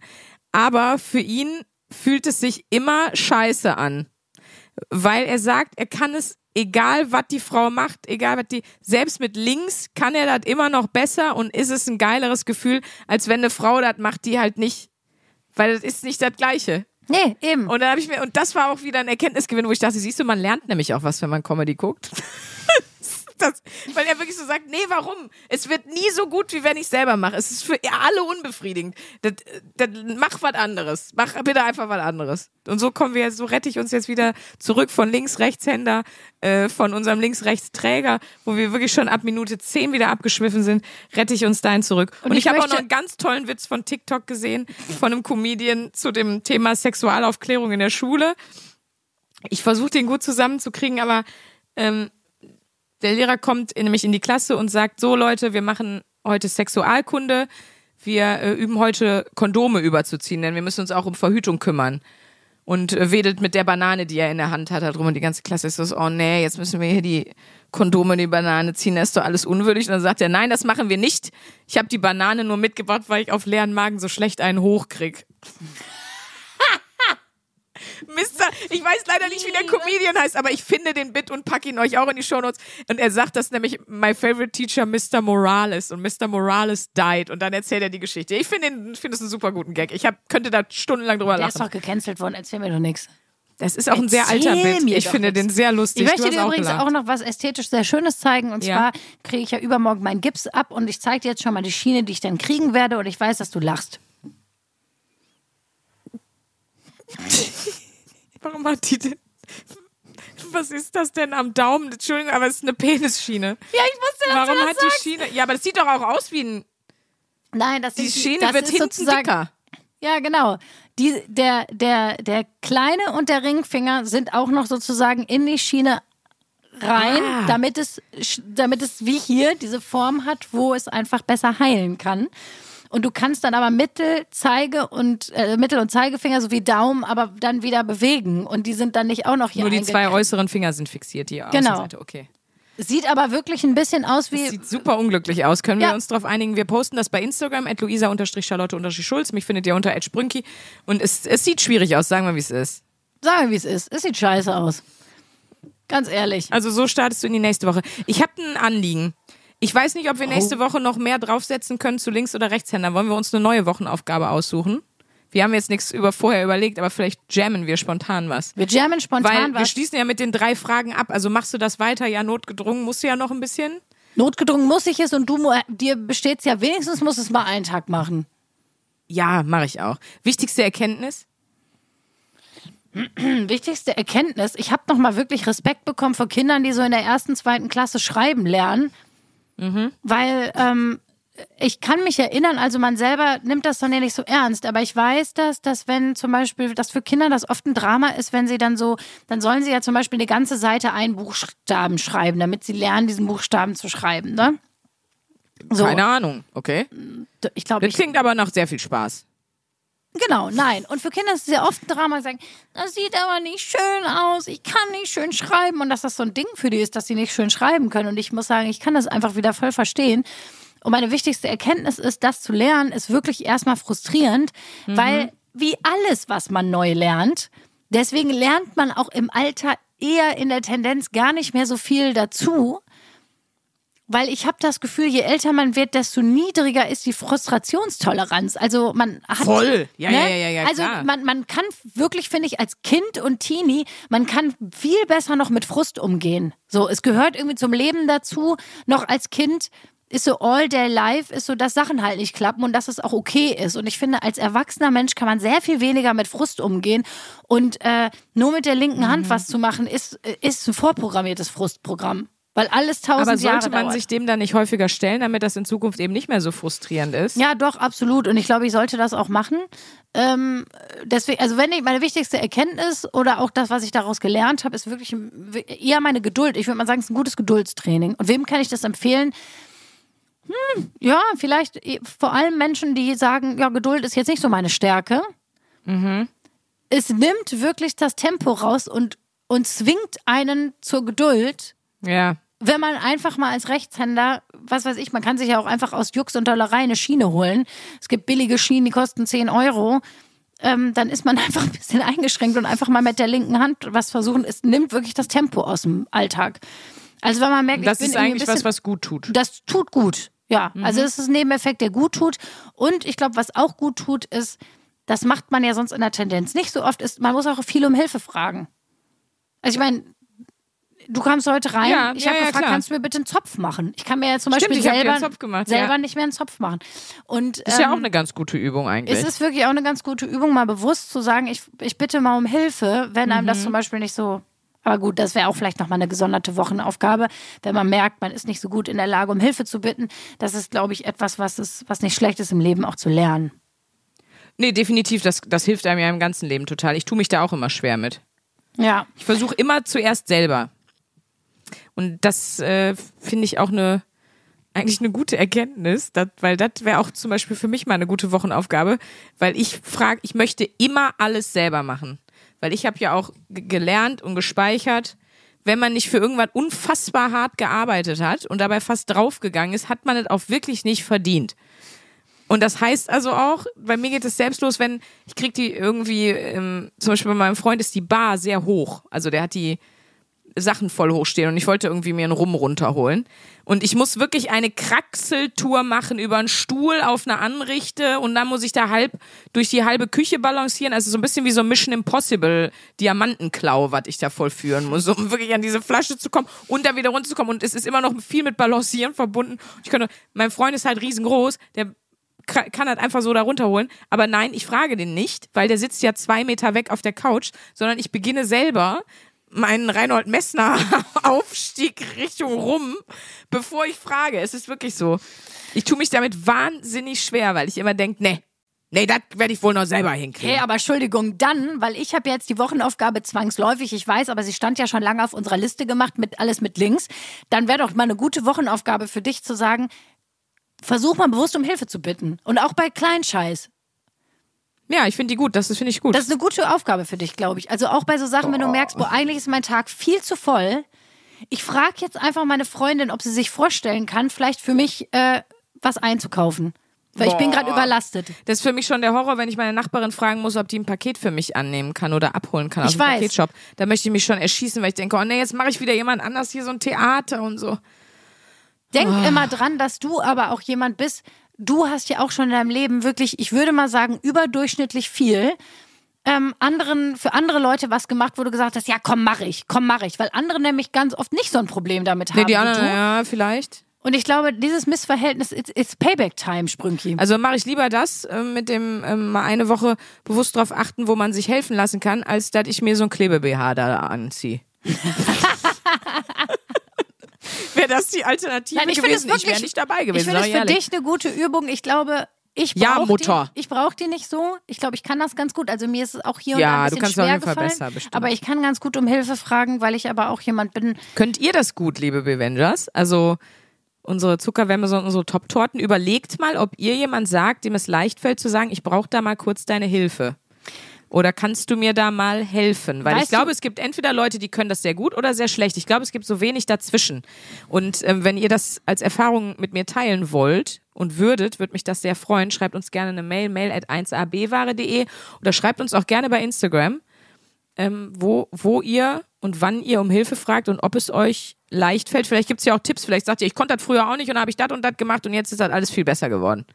Speaker 1: aber für ihn fühlt es sich immer scheiße an, weil er sagt, er kann es, egal was die Frau macht, egal was die, selbst mit links kann er das immer noch besser und ist es ein geileres Gefühl, als wenn eine Frau das macht, die halt nicht, weil das ist nicht das Gleiche.
Speaker 2: Nee, eben.
Speaker 1: Und dann habe ich mir, und das war auch wieder ein Erkenntnisgewinn, wo ich dachte, siehst du, man lernt nämlich auch was, wenn man Comedy guckt. das, weil er wirklich so sagt, nee, warum? Es wird nie so gut, wie wenn ich selber mache. Es ist für alle unbefriedigend. Das, das, mach was anderes. Mach bitte einfach was anderes. Und so kommen wir so rette ich uns jetzt wieder zurück von Links-Rechtshänder, äh, von unserem Links-Rechtsträger, wo wir wirklich schon ab Minute 10 wieder abgeschwiffen sind, rette ich uns dahin zurück. Und,
Speaker 2: Und
Speaker 1: ich,
Speaker 2: ich
Speaker 1: habe auch noch einen ganz tollen Witz von TikTok gesehen, von einem Comedian zu dem Thema Sexualaufklärung in der Schule. Ich versuche den gut zusammenzukriegen, aber ähm, der Lehrer kommt nämlich in die Klasse und sagt, so Leute, wir machen heute Sexualkunde, wir äh, üben heute Kondome überzuziehen, denn wir müssen uns auch um Verhütung kümmern. Und äh, wedelt mit der Banane, die er in der Hand hat, darum und die ganze Klasse ist so, oh nee, jetzt müssen wir hier die Kondome in die Banane ziehen, das ist doch alles unwürdig. Und dann sagt er, nein, das machen wir nicht. Ich habe die Banane nur mitgebracht, weil ich auf leeren Magen so schlecht einen hochkrieg. Mister, ich weiß leider nicht, wie der Comedian heißt, aber ich finde den Bit und packe ihn euch auch in die Shownotes. Und er sagt das nämlich, my favorite teacher, Mr. Morales. Und Mr. Morales died. Und dann erzählt er die Geschichte. Ich finde den- finde es einen super guten Gag. Ich hab, könnte da stundenlang drüber
Speaker 2: Der ist
Speaker 1: lachen.
Speaker 2: doch gecancelt worden, erzähl mir doch nichts.
Speaker 1: Das ist auch ein sehr alter Bit. Ich finde
Speaker 2: nix.
Speaker 1: den sehr lustig.
Speaker 2: Ich möchte dir
Speaker 1: auch
Speaker 2: übrigens
Speaker 1: gelacht.
Speaker 2: auch noch was ästhetisch sehr Schönes zeigen. Und
Speaker 1: Ja.
Speaker 2: zwar kriege ich ja übermorgen meinen Gips ab und ich zeige dir jetzt schon mal die Schiene, die ich dann kriegen werde. Und ich weiß, dass du lachst.
Speaker 1: Warum hat die denn... Was ist das denn am Daumen? Entschuldigung, aber es ist eine Penisschiene.
Speaker 2: Ja, ich wusste, dass
Speaker 1: Warum
Speaker 2: du das
Speaker 1: hat die
Speaker 2: sagst.
Speaker 1: Schiene... Ja, aber das sieht doch auch aus wie ein...
Speaker 2: Nein, das
Speaker 1: Die
Speaker 2: sind
Speaker 1: Schiene
Speaker 2: das
Speaker 1: wird
Speaker 2: ist
Speaker 1: hinten dicker.
Speaker 2: Ja, genau. Die, der, der, der kleine und der Ringfinger sind auch noch sozusagen in die Schiene rein,
Speaker 1: Ah.
Speaker 2: damit, es, damit es wie hier diese Form hat, wo es einfach besser heilen kann. Und du kannst dann aber Mittel, Zeige und äh, Mittel- und Zeigefinger sowie Daumen aber dann wieder bewegen. Und die sind dann nicht auch noch hier
Speaker 1: Nur die zwei äußeren Finger sind fixiert, die
Speaker 2: Genau.
Speaker 1: Außenseite. Okay.
Speaker 2: Sieht aber wirklich ein bisschen aus wie.
Speaker 1: Sieht super unglücklich aus. Können wir
Speaker 2: Ja.
Speaker 1: uns darauf einigen? Wir posten das bei Instagram, at luisa-charlotte-schulz. Mich findet ihr unter at sprünki. Und es, es sieht schwierig aus, sagen wir, wie es ist.
Speaker 2: Sagen wir, wie es ist. Es sieht scheiße aus. Ganz ehrlich.
Speaker 1: Also so startest du in die nächste Woche. Ich habe ein Anliegen. Ich weiß nicht, ob wir
Speaker 2: Oh.
Speaker 1: nächste Woche noch mehr draufsetzen können zu Links- oder Rechtshänder. Wollen wir uns eine neue Wochenaufgabe aussuchen? Wir haben jetzt nichts über vorher überlegt, aber vielleicht jammen wir spontan was.
Speaker 2: Wir jammen spontan
Speaker 1: Weil wir
Speaker 2: was.
Speaker 1: schließen ja mit den drei Fragen ab. Also machst du das weiter? Ja, notgedrungen musst du ja noch ein bisschen.
Speaker 2: Notgedrungen muss ich es und du, dir besteht's ja wenigstens, muss es mal einen Tag machen.
Speaker 1: Ja, mache ich auch. Wichtigste Erkenntnis?
Speaker 2: wichtigste Erkenntnis, ich habe noch mal wirklich Respekt bekommen vor Kindern, die so in der ersten, zweiten Klasse schreiben lernen, weil ähm, ich kann mich erinnern, also man selber nimmt das dann ja nicht so ernst, aber ich weiß das, dass wenn zum Beispiel, dass für Kinder das oft ein Drama ist, wenn sie dann so, dann sollen sie ja zum Beispiel eine ganze Seite einen Buchstaben schreiben, damit sie lernen, diesen Buchstaben zu schreiben, ne? So,
Speaker 1: Keine Ahnung, okay.
Speaker 2: ich glaube,
Speaker 1: Das klingt aber nach sehr viel Spaß.
Speaker 2: Genau, nein. Und für Kinder ist es ja oft ein Drama, sagen, das sieht aber nicht schön aus, ich kann nicht schön schreiben. Und dass das so ein Ding für die ist, dass sie nicht schön schreiben können. Und ich muss sagen, ich kann das einfach wieder voll verstehen. Und meine wichtigste Erkenntnis ist, das zu lernen, ist wirklich erstmal frustrierend, weil wie alles, was man neu lernt, deswegen lernt man auch im Alter eher in der Tendenz gar nicht mehr so viel dazu, weil ich habe das Gefühl, je älter man wird, desto niedriger ist die Frustrationstoleranz. Also man hat
Speaker 1: Voll. Ja,
Speaker 2: ne?
Speaker 1: ja, ja, ja,
Speaker 2: Also
Speaker 1: klar.
Speaker 2: man, man kann wirklich, finde ich, als Kind und Teenie, man kann viel besser noch mit Frust umgehen. So, es gehört irgendwie zum Leben dazu. Noch als Kind ist so all day life, ist so, dass Sachen halt nicht klappen und dass es auch okay ist. Und ich finde, als erwachsener Mensch kann man sehr viel weniger mit Frust umgehen. Und äh, nur mit der linken
Speaker 1: Mhm.
Speaker 2: Hand was zu machen, ist, ist ein vorprogrammiertes Frustprogramm. Weil alles tausend
Speaker 1: Aber sollte
Speaker 2: Jahre
Speaker 1: man
Speaker 2: dauert.
Speaker 1: sich dem dann nicht häufiger stellen, damit das in Zukunft eben nicht mehr so frustrierend ist?
Speaker 2: Ja, doch, absolut. Und ich glaube, ich sollte das auch machen. Ähm, deswegen, also wenn ich meine wichtigste Erkenntnis oder auch das, was ich daraus gelernt habe, ist wirklich eher meine Geduld. Ich würde mal sagen, es ist ein gutes Geduldstraining. Und wem kann ich das empfehlen? Hm, ja, vielleicht eh, vor allem Menschen, die sagen, ja, Geduld ist jetzt nicht so meine Stärke. Es nimmt wirklich das Tempo raus und, und zwingt einen zur Geduld
Speaker 1: Ja.
Speaker 2: Wenn man einfach mal als Rechtshänder, was weiß ich, man kann sich ja auch einfach aus Jux und Dollerei eine Schiene holen. Es gibt billige Schienen, die kosten 10 Euro. Ähm, dann ist man einfach ein bisschen eingeschränkt und einfach mal mit der linken Hand was versuchen. Es nimmt wirklich das Tempo aus dem Alltag. Also wenn man merkt,
Speaker 1: Das
Speaker 2: ich bin
Speaker 1: ist eigentlich
Speaker 2: bisschen,
Speaker 1: was, was gut tut.
Speaker 2: das tut gut. Ja, also es ist ein Nebeneffekt, der gut tut. Und ich glaube, was auch gut tut, ist, das macht man ja sonst in der Tendenz nicht so oft, ist, man muss auch viel um Hilfe fragen. Also ich meine, du kamst heute rein,
Speaker 1: Ja,
Speaker 2: ich
Speaker 1: ja,
Speaker 2: habe
Speaker 1: ja,
Speaker 2: gefragt,
Speaker 1: klar.
Speaker 2: kannst du mir bitte einen Zopf machen? Ich kann mir ja zum
Speaker 1: Stimmt,
Speaker 2: Beispiel selber,
Speaker 1: gemacht,
Speaker 2: selber nicht mehr einen Zopf machen. Und
Speaker 1: Ist ja
Speaker 2: ähm,
Speaker 1: auch eine ganz gute Übung eigentlich.
Speaker 2: es ist wirklich auch eine ganz gute Übung, mal bewusst zu sagen, ich, ich bitte mal um Hilfe, wenn einem
Speaker 1: Mhm.
Speaker 2: das zum Beispiel nicht so. Aber gut, das wäre auch vielleicht nochmal eine gesonderte Wochenaufgabe, wenn man merkt, man ist nicht so gut in der Lage, um Hilfe zu bitten. Das ist, glaube ich, etwas, was, ist, was nicht schlecht ist im Leben auch zu lernen.
Speaker 1: nee, definitiv, das, das hilft einem ja im ganzen Leben total. Ich tue mich da auch immer schwer mit.
Speaker 2: Ja.
Speaker 1: Ich versuche immer zuerst selber. Und das äh, finde ich auch eine eigentlich eine gute Erkenntnis, dat, weil das wäre auch zum Beispiel für mich mal eine gute Wochenaufgabe, weil ich frage, ich möchte immer alles selber machen. Weil ich habe ja auch gelernt und gespeichert, wenn man nicht für irgendwas unfassbar hart gearbeitet hat und dabei fast draufgegangen ist, hat man es auch wirklich nicht verdient. Und das heißt also auch, bei mir geht es selbst los, wenn ich krieg die irgendwie, ähm, zum Beispiel bei meinem Freund ist die Bar sehr hoch. Also der hat die Sachen voll hochstehen und ich wollte irgendwie mir einen Rum runterholen. Und ich muss wirklich eine Kraxeltour machen über einen Stuhl auf eine Anrichte und dann muss ich da halb durch die halbe Küche balancieren. Also so ein bisschen wie so Mission Impossible Diamantenklau, was ich da vollführen muss, um wirklich an diese Flasche zu kommen und da wieder runterzukommen. Und es ist immer noch viel mit Balancieren verbunden. Ich könnte, mein Freund ist halt riesengroß, der kann halt einfach so da runterholen. Aber nein, ich frage den nicht, weil der sitzt ja zwei Meter weg auf der Couch, sondern ich beginne selber meinen Reinhold Messner Aufstieg Richtung rum, bevor ich frage. Es ist wirklich so. Ich tue mich damit wahnsinnig schwer, weil ich immer denke, nee, nee, das werde ich wohl noch selber hinkriegen.
Speaker 2: Okay, aber Entschuldigung, dann, weil ich habe jetzt die Wochenaufgabe zwangsläufig, ich weiß, aber sie stand ja schon lange auf unserer Liste gemacht, mit alles mit Links, dann wäre doch mal eine gute Wochenaufgabe für dich zu sagen, versuch mal bewusst um Hilfe zu bitten. Und auch bei Kleinscheiß.
Speaker 1: Ja, ich finde die gut, das finde ich gut.
Speaker 2: Das ist eine gute Aufgabe für dich, glaube ich. Also auch bei so Sachen, wenn du merkst, boah, eigentlich ist mein Tag viel zu voll. Ich frage jetzt einfach meine Freundin, ob sie sich vorstellen kann, vielleicht für mich äh, was einzukaufen. Weil ich bin gerade überlastet.
Speaker 1: Das ist für mich schon der Horror, wenn ich meine Nachbarin fragen muss, ob die ein Paket für mich annehmen kann oder abholen kann aus
Speaker 2: Ich
Speaker 1: dem
Speaker 2: weiß.
Speaker 1: Paketshop. Da möchte ich mich schon erschießen, weil ich denke, oh nee, jetzt mache ich wieder jemand anders hier so ein Theater und so.
Speaker 2: Denk
Speaker 1: Ah.
Speaker 2: immer dran, dass du aber auch jemand bist. Du hast ja auch schon in deinem Leben wirklich, ich würde mal sagen, überdurchschnittlich viel. Ähm, anderen, für andere Leute was gemacht, wo du gesagt hast, ja komm, mach ich, komm, mach ich. Weil andere nämlich ganz oft nicht so ein Problem damit haben
Speaker 1: Nee, die anderen, ja, vielleicht.
Speaker 2: Und ich glaube, dieses Missverhältnis ist it's Payback-Time, Sprünki.
Speaker 1: Also mache ich lieber das äh, mit dem ähm, mal eine Woche bewusst darauf achten, wo man sich helfen lassen kann, als dass ich mir so ein Klebe-BH da anziehe. Wäre das die Alternative
Speaker 2: Nein, ich
Speaker 1: gewesen? ich wäre
Speaker 2: wirklich-
Speaker 1: nicht dabei
Speaker 2: Ich
Speaker 1: gewesen.
Speaker 2: finde es für
Speaker 1: ehrlich.
Speaker 2: dich eine gute Übung. Ich glaube, ich
Speaker 1: Ja,
Speaker 2: brauche
Speaker 1: Mutter.
Speaker 2: die, ich brauche die nicht so. Ich glaube, ich kann das ganz gut. Also mir ist es auch hier und
Speaker 1: Ja,
Speaker 2: da ein
Speaker 1: du
Speaker 2: bisschen
Speaker 1: kannst auf
Speaker 2: schwer
Speaker 1: jeden Fall
Speaker 2: gefallen.
Speaker 1: besser, bestimmt.
Speaker 2: aber ich kann ganz gut um Hilfe fragen, weil ich aber auch jemand bin.
Speaker 1: Könnt ihr das gut, liebe Bevengers? Also unsere Zuckerwärme und unsere Top-Torten. Überlegt mal, ob ihr jemand sagt, dem es leicht fällt zu sagen, ich brauche da mal kurz deine Hilfe. Oder kannst du mir da mal helfen? Weil ich
Speaker 2: Weißt du-
Speaker 1: glaube, es gibt entweder Leute, die können das sehr gut oder sehr schlecht. Ich glaube, es gibt so wenig dazwischen. Und ähm, wenn ihr das als Erfahrung mit mir teilen wollt und würdet, würde mich das sehr freuen. Schreibt uns gerne eine Mail, mail at 1abware.de oder schreibt uns auch gerne bei Instagram ähm, wo, wo ihr und wann ihr um Hilfe fragt und ob es euch leicht fällt. Vielleicht gibt es ja auch Tipps. Vielleicht sagt ihr, ich konnte das früher auch nicht und habe ich das und das gemacht und jetzt ist das alles viel besser geworden.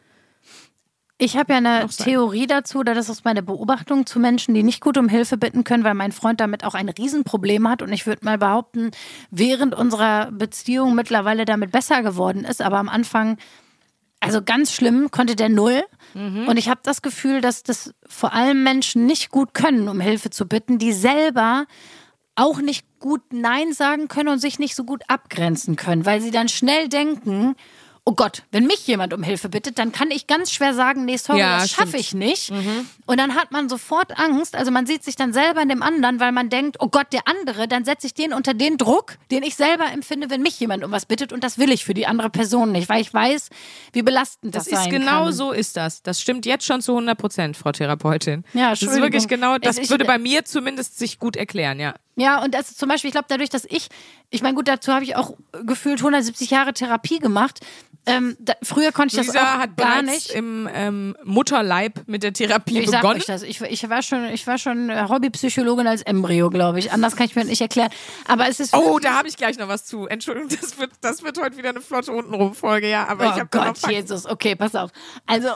Speaker 2: Ich habe ja eine. Theorie dazu, da das ist meine Beobachtung zu Menschen, die nicht gut um Hilfe bitten können, weil mein Freund damit auch ein Riesenproblem hat. Und ich würde mal behaupten, während unserer Beziehung mittlerweile damit besser geworden ist, aber am Anfang, also ganz schlimm, konnte der null. Und ich habe das Gefühl, dass das vor allem Menschen nicht gut können, um Hilfe zu bitten, die selber auch nicht gut Nein sagen können und sich nicht so gut abgrenzen können, weil sie dann schnell denken, oh Gott, wenn mich jemand um Hilfe bittet, dann kann ich ganz schwer sagen, nee, sorry,
Speaker 1: Ja,
Speaker 2: das schaffe ich nicht. Und dann hat man sofort Angst, also man sieht sich dann selber in dem anderen, weil man denkt, oh Gott, der andere, dann setze ich den unter den Druck, den ich selber empfinde, wenn mich jemand um was bittet und das will ich für die andere Person nicht, weil ich weiß, wie belastend das,
Speaker 1: Das, ist genau
Speaker 2: kann.
Speaker 1: so ist das. Das stimmt jetzt schon zu 100 Prozent, Frau Therapeutin.
Speaker 2: Ja,
Speaker 1: das ist wirklich genau, das
Speaker 2: Ich- ich-
Speaker 1: würde bei mir zumindest sich gut erklären, ja.
Speaker 2: Ja, und das zum Beispiel, ich glaube, dadurch, dass ich, ich meine, gut, dazu habe ich auch gefühlt 170 Jahre Therapie gemacht. Ähm, da, früher konnte ich das
Speaker 1: Luisa
Speaker 2: auch
Speaker 1: hat
Speaker 2: gar nicht.
Speaker 1: im ähm, Mutterleib mit der Therapie
Speaker 2: Ich sag
Speaker 1: begonnen.
Speaker 2: euch das. Ich, ich war schon, ich war schon äh, Hobbypsychologin als Embryo, glaube ich. Anders kann ich mir nicht erklären. Aber es ist
Speaker 1: Oh, da habe ich gleich noch was zu. Entschuldigung, das wird, das wird heute wieder eine flotte Untenrum-Folge, ja. Aber ich
Speaker 2: Oh
Speaker 1: habe da noch
Speaker 2: Gott. Jesus. Okay, pass auf. Also,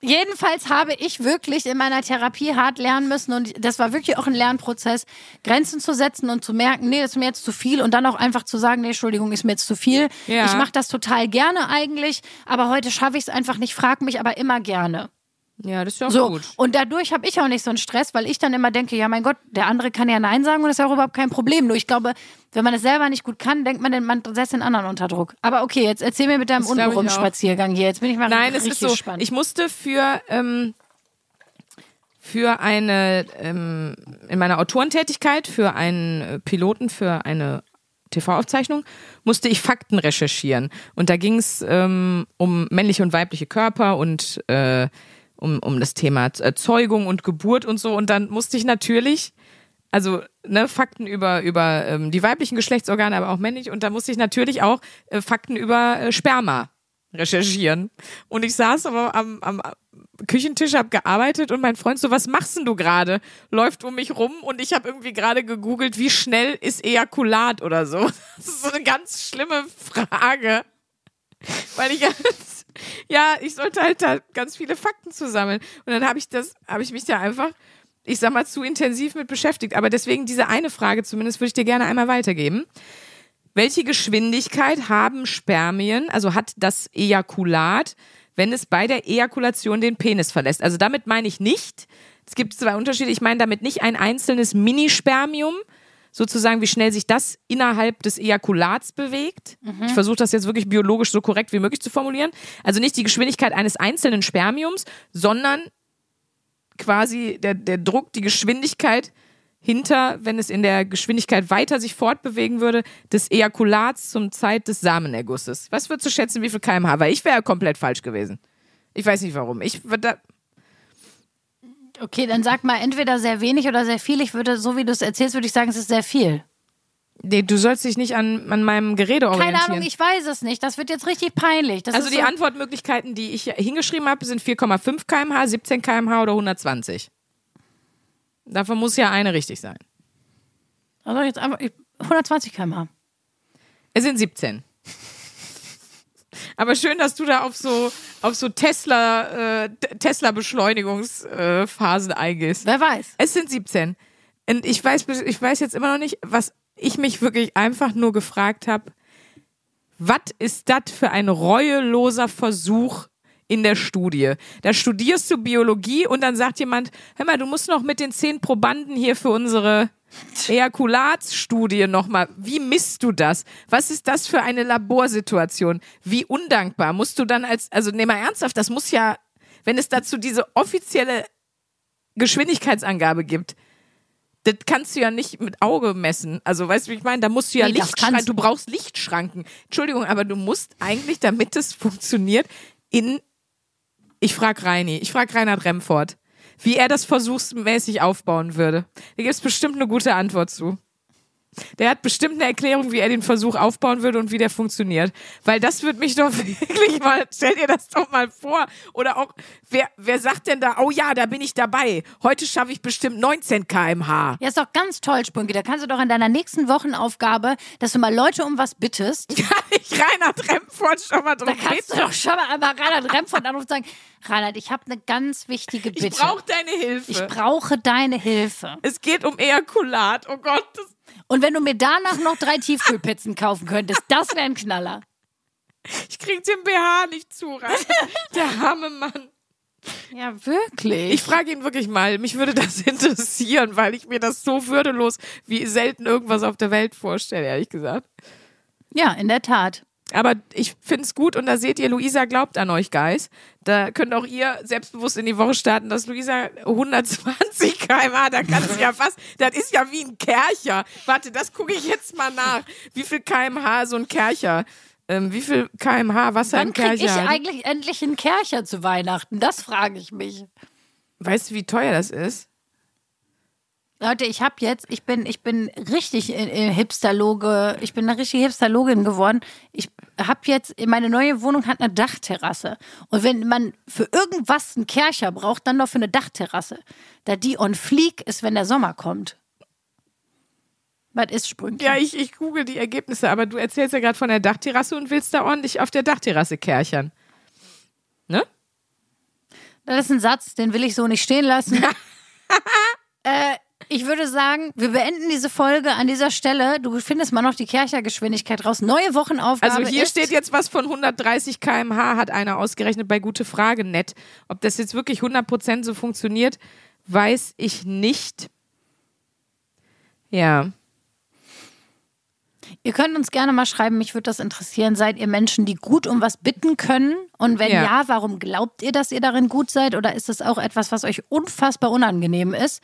Speaker 2: jedenfalls habe ich wirklich in meiner Therapie hart lernen müssen und das war wirklich auch ein Lernprozess, Grenzen zu setzen und zu merken, nee, das ist mir jetzt zu viel und dann auch einfach zu sagen, nee, Entschuldigung, ist mir jetzt zu viel.
Speaker 1: Ja.
Speaker 2: Ich mache das total gerne eigentlich, aber heute schaffe ich es einfach nicht, frag mich aber immer gerne.
Speaker 1: Ja, das ist ja auch
Speaker 2: So,
Speaker 1: gut.
Speaker 2: und dadurch habe ich auch nicht so einen Stress, weil ich dann immer denke, ja mein Gott, der andere kann ja Nein sagen und das ist ja auch überhaupt kein Problem. Nur ich glaube, wenn man es selber nicht gut kann, denkt man, man setzt den anderen unter Druck. Aber okay, jetzt erzähl mir mit deinem
Speaker 1: Das glaub ich
Speaker 2: untenrum
Speaker 1: auch.
Speaker 2: Spaziergang hier. Jetzt bin ich mal
Speaker 1: Nein, es
Speaker 2: richtig
Speaker 1: ist so.
Speaker 2: gespannt.
Speaker 1: Ich musste für ähm, für eine ähm, in meiner Autorentätigkeit für einen äh, Piloten für eine TV-Aufzeichnung musste ich Fakten recherchieren und da ging es ähm, um männliche und weibliche Körper und äh, um, um das Thema äh, Zeugung und Geburt und so und dann musste ich natürlich also ne, Fakten über über ähm, die weiblichen Geschlechtsorgane, aber auch männlich und da musste ich natürlich auch äh, Fakten über äh, Sperma recherchieren. Und ich saß aber am, am Küchentisch, hab gearbeitet und mein Freund so, was machst denn du gerade? Läuft um mich rum und ich habe irgendwie gerade gegoogelt, wie schnell ist Ejakulat oder so. Das ist so eine ganz schlimme Frage. Weil ich ja, ich sollte halt da ganz viele Fakten zusammeln. Und dann habe ich das, habe ich mich da einfach, ich sag mal, zu intensiv mit beschäftigt. Aber deswegen diese eine Frage zumindest würde ich dir gerne einmal weitergeben. Welche Geschwindigkeit haben Spermien, also hat das Ejakulat, wenn es bei der Ejakulation den Penis verlässt? Also damit meine ich nicht, es gibt zwei Unterschiede, ich meine damit nicht ein einzelnes Minispermium, sozusagen, wie schnell sich das innerhalb des Ejakulats bewegt. Ich versuche das jetzt wirklich biologisch so korrekt wie möglich zu formulieren. Also nicht die Geschwindigkeit eines einzelnen Spermiums, sondern quasi der, der Druck, die Geschwindigkeit hinter, wenn es in der Geschwindigkeit weiter sich fortbewegen würde, des Ejakulats zum Zeit des Samenergusses. Was würdest du schätzen, wie viel kmh? Weil ich wäre ja komplett falsch gewesen. Ich weiß nicht warum. Ich würde da,
Speaker 2: okay, dann sag mal entweder sehr wenig oder sehr viel. Ich würde, so wie du es erzählst, würde ich sagen, es ist sehr viel.
Speaker 1: nee, du sollst dich nicht an, an meinem Gerede orientieren.
Speaker 2: Keine Ahnung, ich weiß es nicht. Das wird jetzt richtig peinlich. Das
Speaker 1: also die
Speaker 2: so,
Speaker 1: Antwortmöglichkeiten, die ich hingeschrieben habe, sind 4,5 kmh, 17 kmh oder 120. Davon muss ja eine richtig sein.
Speaker 2: Also jetzt einfach ich- 120 km/h.
Speaker 1: Es sind 17. Aber schön, dass du da auf so auf so Tesla äh, Tesla Beschleunigungsphasen eingehst.
Speaker 2: Wer weiß?
Speaker 1: Es sind 17. Und ich weiß ich weiß jetzt immer noch nicht, was ich mich wirklich einfach nur gefragt habe, Was ist das für ein reueloser Versuch in der Studie? Da studierst du Biologie und dann sagt jemand, hör mal, du musst noch mit den zehn Probanden hier für unsere Ejakulatsstudie nochmal. Wie misst du das? Was ist das für eine Laborsituation? Wie undankbar musst du dann als, also nehmen wir ernsthaft, das muss ja, wenn es dazu diese offizielle Geschwindigkeitsangabe gibt, das kannst du ja nicht mit Auge messen. Also, weißt du, wie ich meine? Da musst du ja
Speaker 2: Nee,
Speaker 1: Lichtschranken, du brauchst Lichtschranken. Entschuldigung, aber du musst eigentlich, damit es funktioniert, in, ich frag Reini, ich frag Reinhard Remford, wie er das versuchsmäßig aufbauen würde. Da gibt's bestimmt eine gute Antwort zu. Der hat bestimmt eine Erklärung, wie er den Versuch aufbauen würde und wie der funktioniert. Weil das wird mich doch wirklich mal, stell dir das doch mal vor. Oder auch, wer, wer sagt denn da, oh ja, da bin ich dabei. Heute schaffe ich bestimmt 19 kmh.
Speaker 2: Ja, ist doch ganz toll, Spunki. Da kannst du doch in deiner nächsten Wochenaufgabe, dass du mal Leute um was bittest.
Speaker 1: Kann ich Reinhard Remford schon mal
Speaker 2: Da
Speaker 1: drum
Speaker 2: kannst du
Speaker 1: bitten?
Speaker 2: doch schon mal einmal Reinhard Remford anrufen und sagen, Reinhard, ich habe eine ganz wichtige Bitte.
Speaker 1: Ich brauche deine Hilfe.
Speaker 2: Ich brauche deine Hilfe.
Speaker 1: es geht um Ejakulat. Oh Gott. Das,
Speaker 2: Und wenn du mir danach noch drei Tiefkühlpizzen kaufen könntest, das wäre ein Knaller.
Speaker 1: ich krieg den BH nicht zu, Reinhard. Der arme Mann.
Speaker 2: Ja, wirklich.
Speaker 1: Ich frage ihn wirklich mal. Mich würde das interessieren, weil ich mir das so würdelos wie selten irgendwas auf der Welt vorstelle, ehrlich gesagt.
Speaker 2: ja, in der Tat.
Speaker 1: Aber ich finde es gut und da seht ihr, Luisa glaubt an euch, Guys. Da könnt auch ihr selbstbewusst in die Woche starten, dass Luisa 120 km/h, da kann sie ja fast, das ist ja wie ein Kercher. Warte, das gucke ich jetzt mal nach. Wie viel kmh so ein Kercher, ähm, wie viel kmh Wasser
Speaker 2: Wann
Speaker 1: im Kercher
Speaker 2: ich
Speaker 1: hat?
Speaker 2: eigentlich endlich einen Kercher zu Weihnachten? Das frage ich mich.
Speaker 1: Weißt du, wie teuer das ist?
Speaker 2: Leute, ich habe jetzt, ich bin, ich bin richtig in, in Hipsterloge, ich bin eine richtige Hipsterlogin geworden. Ich habe jetzt, meine neue Wohnung hat eine Dachterrasse. Und wenn man für irgendwas einen Kercher braucht, dann doch für eine Dachterrasse. Da die on fleek ist, wenn der Sommer kommt. Was ist Sprünchen?
Speaker 1: Ja, ich, ich google die Ergebnisse, aber du erzählst ja gerade von der Dachterrasse und willst da ordentlich auf der Dachterrasse kerchern. Ne?
Speaker 2: Das ist ein Satz, den will ich so nicht stehen lassen. äh, ich würde sagen, wir beenden diese Folge an dieser Stelle. Du findest mal noch die Kerchergeschwindigkeit raus. Neue Wochenaufgabe
Speaker 1: Also hier steht jetzt was von 130 km/h, hat einer ausgerechnet bei Gute Frage nett. Ob das jetzt wirklich 100% so funktioniert, weiß ich nicht. Ja.
Speaker 2: Ihr könnt uns gerne mal schreiben, mich würde das interessieren. Seid ihr Menschen, die gut um was bitten können? Und wenn
Speaker 1: Ja.
Speaker 2: ja. warum glaubt ihr, dass ihr darin gut seid? Oder ist es auch etwas, was euch unfassbar unangenehm ist?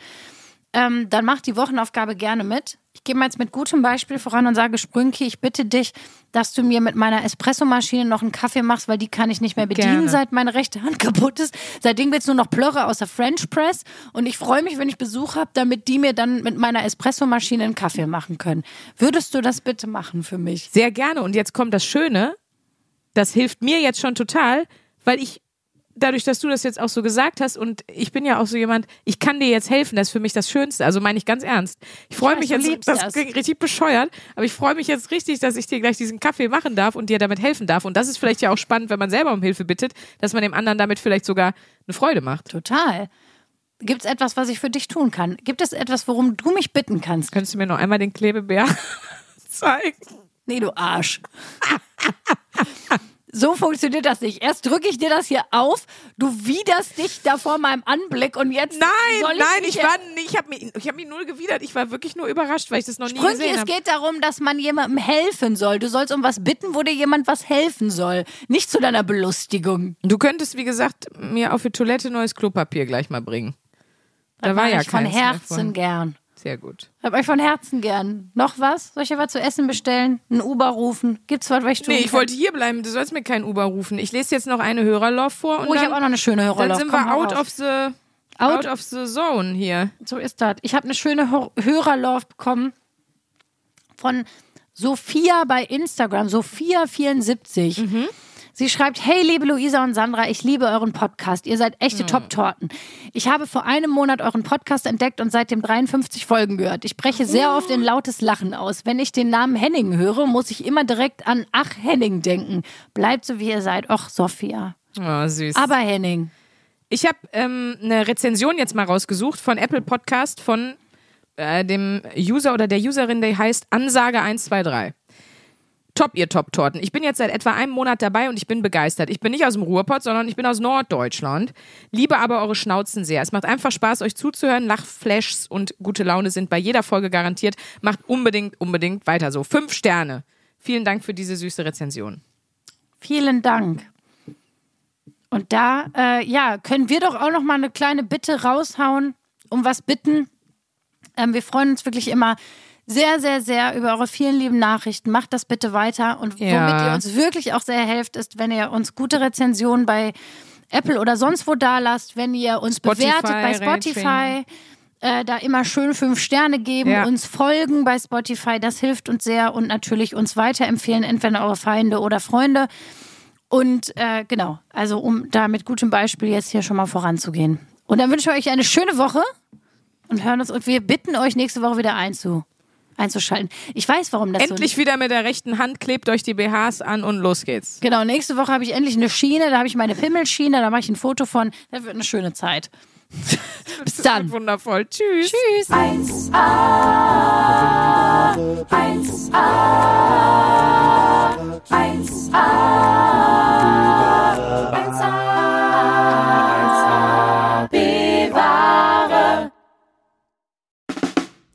Speaker 2: Ähm, dann macht die Wochenaufgabe gerne mit. Ich gehe mal jetzt mit gutem Beispiel voran und sage, Sprünki, ich bitte dich, dass du mir mit meiner Espressomaschine noch einen Kaffee machst, weil die kann ich nicht mehr bedienen,
Speaker 1: Gerne.
Speaker 2: seit meine rechte Hand kaputt ist. Seitdem gibt's nur noch Plörre aus der French Press. Und ich freue mich, wenn ich Besuch habe, damit die mir dann mit meiner Espressomaschine einen Kaffee machen können. Würdest du das bitte machen für mich?
Speaker 1: Sehr gerne. Und jetzt kommt das Schöne. Das hilft mir jetzt schon total, weil ich, dadurch, dass du das jetzt auch so gesagt hast und ich bin ja auch so jemand, ich kann dir jetzt helfen, das ist für mich das Schönste. Also meine ich ganz ernst. Ich freue mich jetzt, das. klingt richtig bescheuert, aber ich freue mich jetzt richtig, dass ich dir gleich diesen Kaffee machen darf und dir damit helfen darf. Und das ist vielleicht ja auch spannend, wenn man selber um Hilfe bittet, dass man dem anderen damit vielleicht sogar eine Freude macht.
Speaker 2: Total. Gibt es etwas, was ich für dich tun kann? Gibt es etwas, worum du mich bitten kannst?
Speaker 1: Könntest du mir noch einmal den Klebebär zeigen?
Speaker 2: Nee, du Arsch. So funktioniert das nicht. Erst drücke ich dir das hier auf, du widerst dich da vor meinem Anblick und jetzt
Speaker 1: Nein,
Speaker 2: ich
Speaker 1: nein, ich war, ich habe mich, ich mich null gewidert. Ich war wirklich nur überrascht, weil ich das noch nie
Speaker 2: Sprünki,
Speaker 1: gesehen
Speaker 2: es
Speaker 1: habe.
Speaker 2: geht darum, dass man jemandem helfen soll. Du sollst um was bitten, wo dir jemand was helfen soll. Nicht zu deiner Belustigung.
Speaker 1: Du könntest, wie gesagt, mir auf die Toilette neues Klopapier gleich mal bringen. Da
Speaker 2: Das
Speaker 1: war
Speaker 2: mach
Speaker 1: ja
Speaker 2: ich von Herzen gern.
Speaker 1: Sehr gut.
Speaker 2: Hab euch von Herzen gern. Noch was? Soll ich dir was zu essen bestellen? Ein Uber rufen? Gibt's was, was ich tun
Speaker 1: Nee, ich
Speaker 2: kann?
Speaker 1: wollte hier bleiben. Du sollst mir keinen Uber rufen. Ich lese jetzt noch eine Hörerlauf vor und
Speaker 2: Oh, ich
Speaker 1: dann,
Speaker 2: habe auch noch eine schöne
Speaker 1: dann
Speaker 2: Hörerlauf.
Speaker 1: sind
Speaker 2: Komm,
Speaker 1: wir out of the
Speaker 2: Out-
Speaker 1: out of the zone hier.
Speaker 2: So ist das. Ich habe eine schöne Hör- Hörerlauf bekommen von Sophia bei Instagram, Sophia74. Sie schreibt, hey liebe Luisa und Sandra, ich liebe euren Podcast. Ihr seid echte Top-Torten. Ich habe vor einem Monat euren Podcast entdeckt und seitdem 53 Folgen gehört. Ich breche sehr oft in lautes Lachen aus. Wenn ich den Namen Henning höre, muss ich immer direkt an Ach Henning denken. Bleibt so wie ihr seid. Och, Sophia.
Speaker 1: Oh, süß.
Speaker 2: Aber Henning.
Speaker 1: Ich habe ähm, eine Rezension jetzt mal rausgesucht von Apple Podcast von äh, dem User oder der Userin, der heißt Ansage 123. Top, ihr Top-Torten. Ich bin jetzt seit etwa einem Monat dabei und ich bin begeistert. Ich bin nicht aus dem Ruhrpott, sondern ich bin aus Norddeutschland. Liebe aber eure Schnauzen sehr. Es macht einfach Spaß, euch zuzuhören. Lachflashs und gute Laune sind bei jeder Folge garantiert. Macht unbedingt, unbedingt weiter so. Fünf Sterne. Vielen Dank für diese süße Rezension.
Speaker 2: Vielen Dank. Und da, äh, ja, können wir doch auch noch mal eine kleine Bitte raushauen, um was bitten. Ähm, wir freuen uns wirklich immer sehr, sehr, sehr über eure vielen lieben Nachrichten. Macht das bitte weiter. Und
Speaker 1: Ja.
Speaker 2: womit ihr uns wirklich auch sehr helft, ist, wenn ihr uns gute Rezensionen bei Apple oder sonst wo da lasst, wenn ihr uns
Speaker 1: Spotify,
Speaker 2: bewertet bei Spotify. Äh, da immer schön fünf Sterne geben,
Speaker 1: Ja.
Speaker 2: uns folgen bei Spotify, das hilft uns sehr und natürlich uns weiterempfehlen, entweder eure Feinde oder Freunde. Und äh, genau, also um da mit gutem Beispiel jetzt hier schon mal voranzugehen. Und dann wünschen wir euch eine schöne Woche und hören uns und wir bitten euch nächste Woche wieder einzu, einzuschalten. Ich weiß, warum das so
Speaker 1: Endlich wieder mit der rechten Hand, klebt euch die BHs an und los geht's.
Speaker 2: Genau, nächste Woche habe ich endlich eine Schiene, da habe ich meine Pimmelschiene, da mache ich ein Foto von. Das wird eine schöne Zeit. Bis dann.
Speaker 1: Wundervoll. Tschüss.
Speaker 2: Tschüss.
Speaker 3: 1A, 1A, 1A, 1A,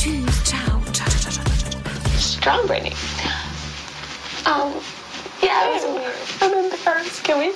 Speaker 4: Tschüss, ciao, ciao, ciao, ciao, ciao, ciao.
Speaker 5: strong Brittany. Um, yeah, it was weird. And then the first, can we